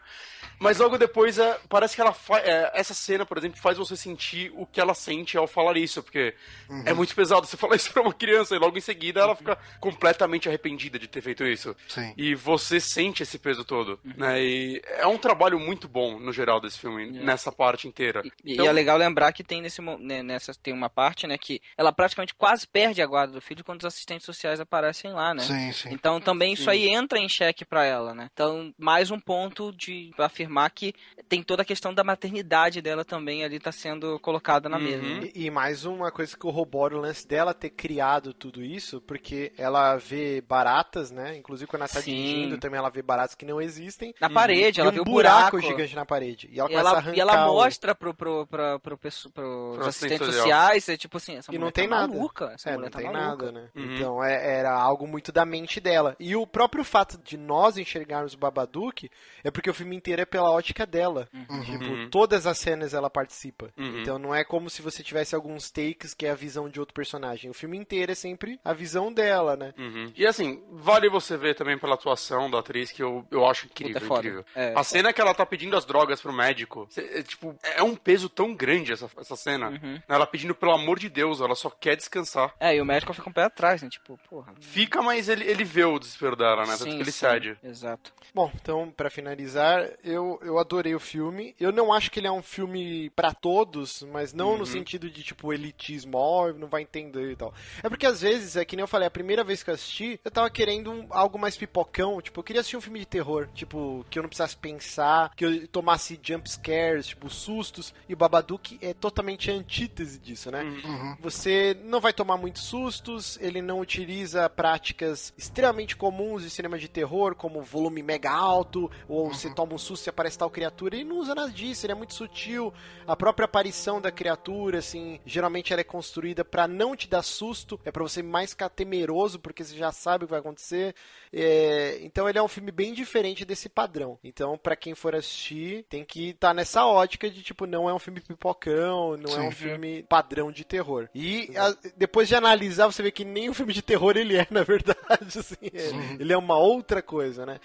Mas logo depois, é, parece que ela fa- é, essa cena, por exemplo, faz você sentir o que ela sente ao falar isso, porque Uhum. é muito pesado você falar isso pra uma criança e logo em seguida ela fica completamente arrependida de ter feito isso. Sim. E você sente esse peso todo, né? E é um trabalho muito bom, no geral, desse filme, nessa parte inteira. E Então- é legal lembrar que tem nesse né, nessa tem uma parte, né, que ela praticamente quase perde a guarda do filho quando os assistentes sociais aparecem lá, né? Sim, sim. Então também isso Sim. aí entra em xeque pra ela, né? Então, mais um ponto de afirmar que tem toda a questão da maternidade dela também ali tá sendo colocada na mesa. né? E, e mais uma coisa que corrobora o lance dela ter criado tudo isso, porque ela vê baratas, né? Inclusive quando ela tá Sim. dirigindo, também ela vê baratas que não existem. Na parede, E ela um vê o buraco, buraco. gigante na parede. E ela E começa a ela, arrancar e ela o- mostra pro, pro, pro, pro, pros Pro assistentes assistente social. sociais, é tipo assim, essa E mulher não tem tá nada. maluca. Essa é, mulher não tá tem maluca. nada, né? Uhum. Então é- era algo muito da mente dela. E o próprio fato de nós enxergarmos o Babadook é porque o filme inteiro é pela ótica dela. Tipo, Uhum. todas as cenas ela participa. Uhum. Então não é como se você tivesse alguns takes que é a visão de outro personagem. O filme inteiro é sempre a visão dela, né? Uhum. E assim, vale você ver também pela atuação da atriz, que eu, eu acho incrível, Puta, é incrível. É, a cena que ela tá pedindo as drogas pro médico, cê- é, tipo, é um peso tão grande essa, essa cena. Uhum. Ela pedindo pelo amor de Deus, ela só quer descansar. É, e o médico fica um pé atrás, né? Tipo, porra. Fica, mas ele, ele vê o desespero dela, né? Tanto Sim, que ele sim, cede. Exato. Bom, então, pra finalizar, eu, eu adorei o filme. Eu não acho que ele é um filme pra todos, mas não Uhum. no sentido de, tipo, elitismo, ó, não vai entender e tal. É porque, às vezes, é que nem eu falei, a primeira vez que eu assisti, eu tava querendo um- algo mais pipocão. Tipo, eu queria assistir um filme de terror. Tipo, que eu não precisasse pensar, que eu tomasse jump scares, tipo, sustos. E o Babadook é totalmente a antítese disso, né? Uhum. Você não vai tomar muitos sustos, ele não utiliza práticas extremamente comuns de cinema de terror, como volume mega alto, ou você toma um susto e aparece tal criatura. Ele não usa nada disso, ele é muito sutil. A própria aparição da criatura, assim, geralmente ela é construída pra não te dar susto, é pra você mais ficar temeroso, porque você já sabe o que vai acontecer. É, Então ele é um filme bem diferente desse padrão. Então, pra quem for assistir, tem que estar nessa ótica de, tipo, não é um filme pipocão, não é Sim. um filme padrão de terror. E a- depois de analisar, você vê que nem um filme de terror ele é, na verdade. assim, é- Ele é uma outra coisa, né?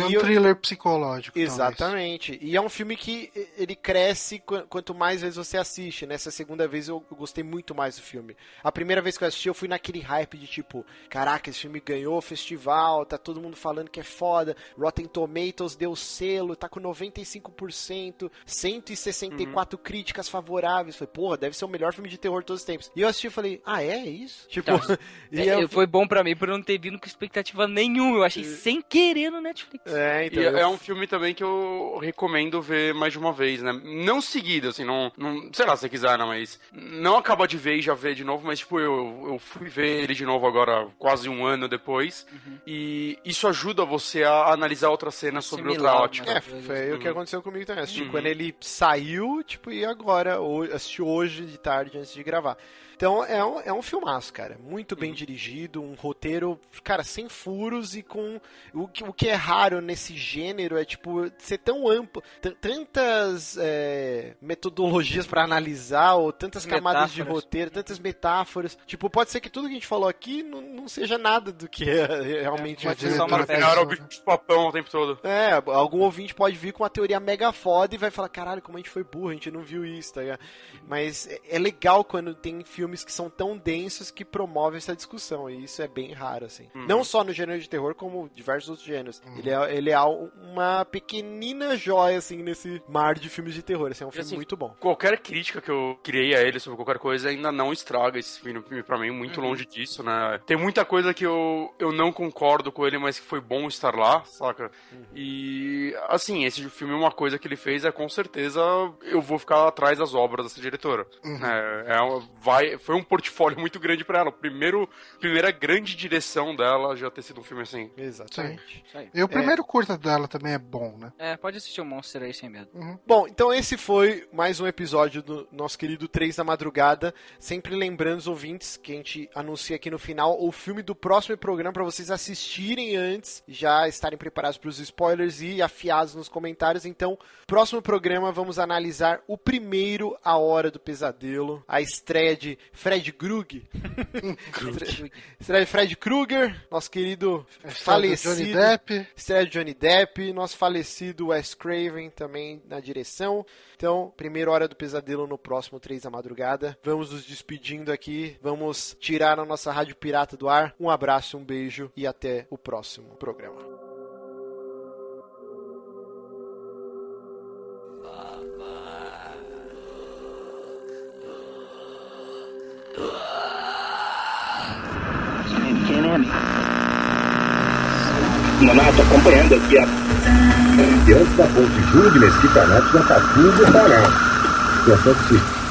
É um eu- thriller psicológico. talvez. Exatamente. E é um filme que ele cresce qu- quanto mais vezes você assiste. Nessa segunda vez eu gostei muito mais do filme. A primeira vez que eu assisti, eu fui naquele hype de tipo, caraca, esse filme ganhou o festival, tá todo mundo falando que é foda. Rotten Tomatoes deu selo, tá com 95%, 164 críticas favoráveis. Falei, porra, deve ser o melhor filme de terror de todos os tempos. E eu assisti e falei, ah, é isso? Tipo, Então, e É, eu- Foi bom pra mim por eu não ter vindo com expectativa nenhuma. Eu achei sem querer no Netflix. É, então. E eu- é um filme também que eu recomendo ver mais de uma vez, né? Não seguida, assim, não, não. Sei lá, se você quiser, não, mas. Não acaba de ver e já ver de novo, mas, tipo, eu, eu fui ver ele de novo agora, quase um ano depois. Uhum. E isso ajuda você a analisar outras cenas sobre outra Assimilar ótica. É, foi o que Uhum. aconteceu comigo também. Assisti Uhum. quando ele saiu, tipo, e agora, assisti hoje de tarde antes de gravar. Então é um, é um filmaço, cara. Muito bem dirigido, um roteiro, cara, sem furos e com. O que, o que é raro nesse gênero é, tipo, ser tão amplo, tantas é, metodologias pra analisar, ou tantas camadas de Metáforas. roteiro, tantas metáforas. Tipo, pode ser que tudo que a gente falou aqui não, não seja nada do que é realmente pode o ser filme. só uma o bicho de papão o tempo todo. É, algum ouvinte pode vir com uma teoria mega foda e vai falar, caralho, como a gente foi burro, a gente não viu isso, tá ligado? Mas é- é legal quando tem filmes que são tão densos que promovem essa discussão, e isso é bem raro, assim. Uhum. Não só no gênero de terror, como diversos outros gêneros. Ele, é, ele é uma pequenina joia, assim, nesse mar de filmes de terror. Assim, é um filme assim, muito bom. Qualquer crítica que eu criei a ele sobre qualquer coisa ainda não estraga esse filme pra mim, muito longe disso, né? Tem muita coisa que eu, eu não concordo com ele, mas que foi bom estar lá, saca? E, assim, esse filme, uma coisa que ele fez é com certeza eu vou ficar atrás das obras dessa diretora. É, é uma- vai, foi um portfólio muito grande pra ela. Primeiro, primeira grande direção dela já ter sido um filme assim. Exatamente. Isso aí. E o primeiro curta dela também é bom, né? É, pode assistir o Monster aí sem medo. Bom, então esse foi mais um episódio do nosso querido 3 da Madrugada. Sempre lembrando os ouvintes que a gente anuncia aqui no final o filme do próximo programa para vocês assistirem antes, já estarem preparados para os spoilers e afiados nos comentários. Então, próximo programa vamos analisar o primeiro A Hora do Pesadelo, a estreia de Fred Krug. Fred Krueger, nosso querido falecido. Johnny Depp. Estreia de Johnny Depp, nosso falecido Wes Craven também na direção. Então, primeira hora do pesadelo no próximo 3 da madrugada. Vamos nos despedindo aqui, vamos tirar a nossa rádio pirata do ar. Um abraço, um beijo e até o próximo programa. Nonato, acompanhando aqui a. Diante da ponte Júlio de Mesquita Neto já está tudo parado. Situação que se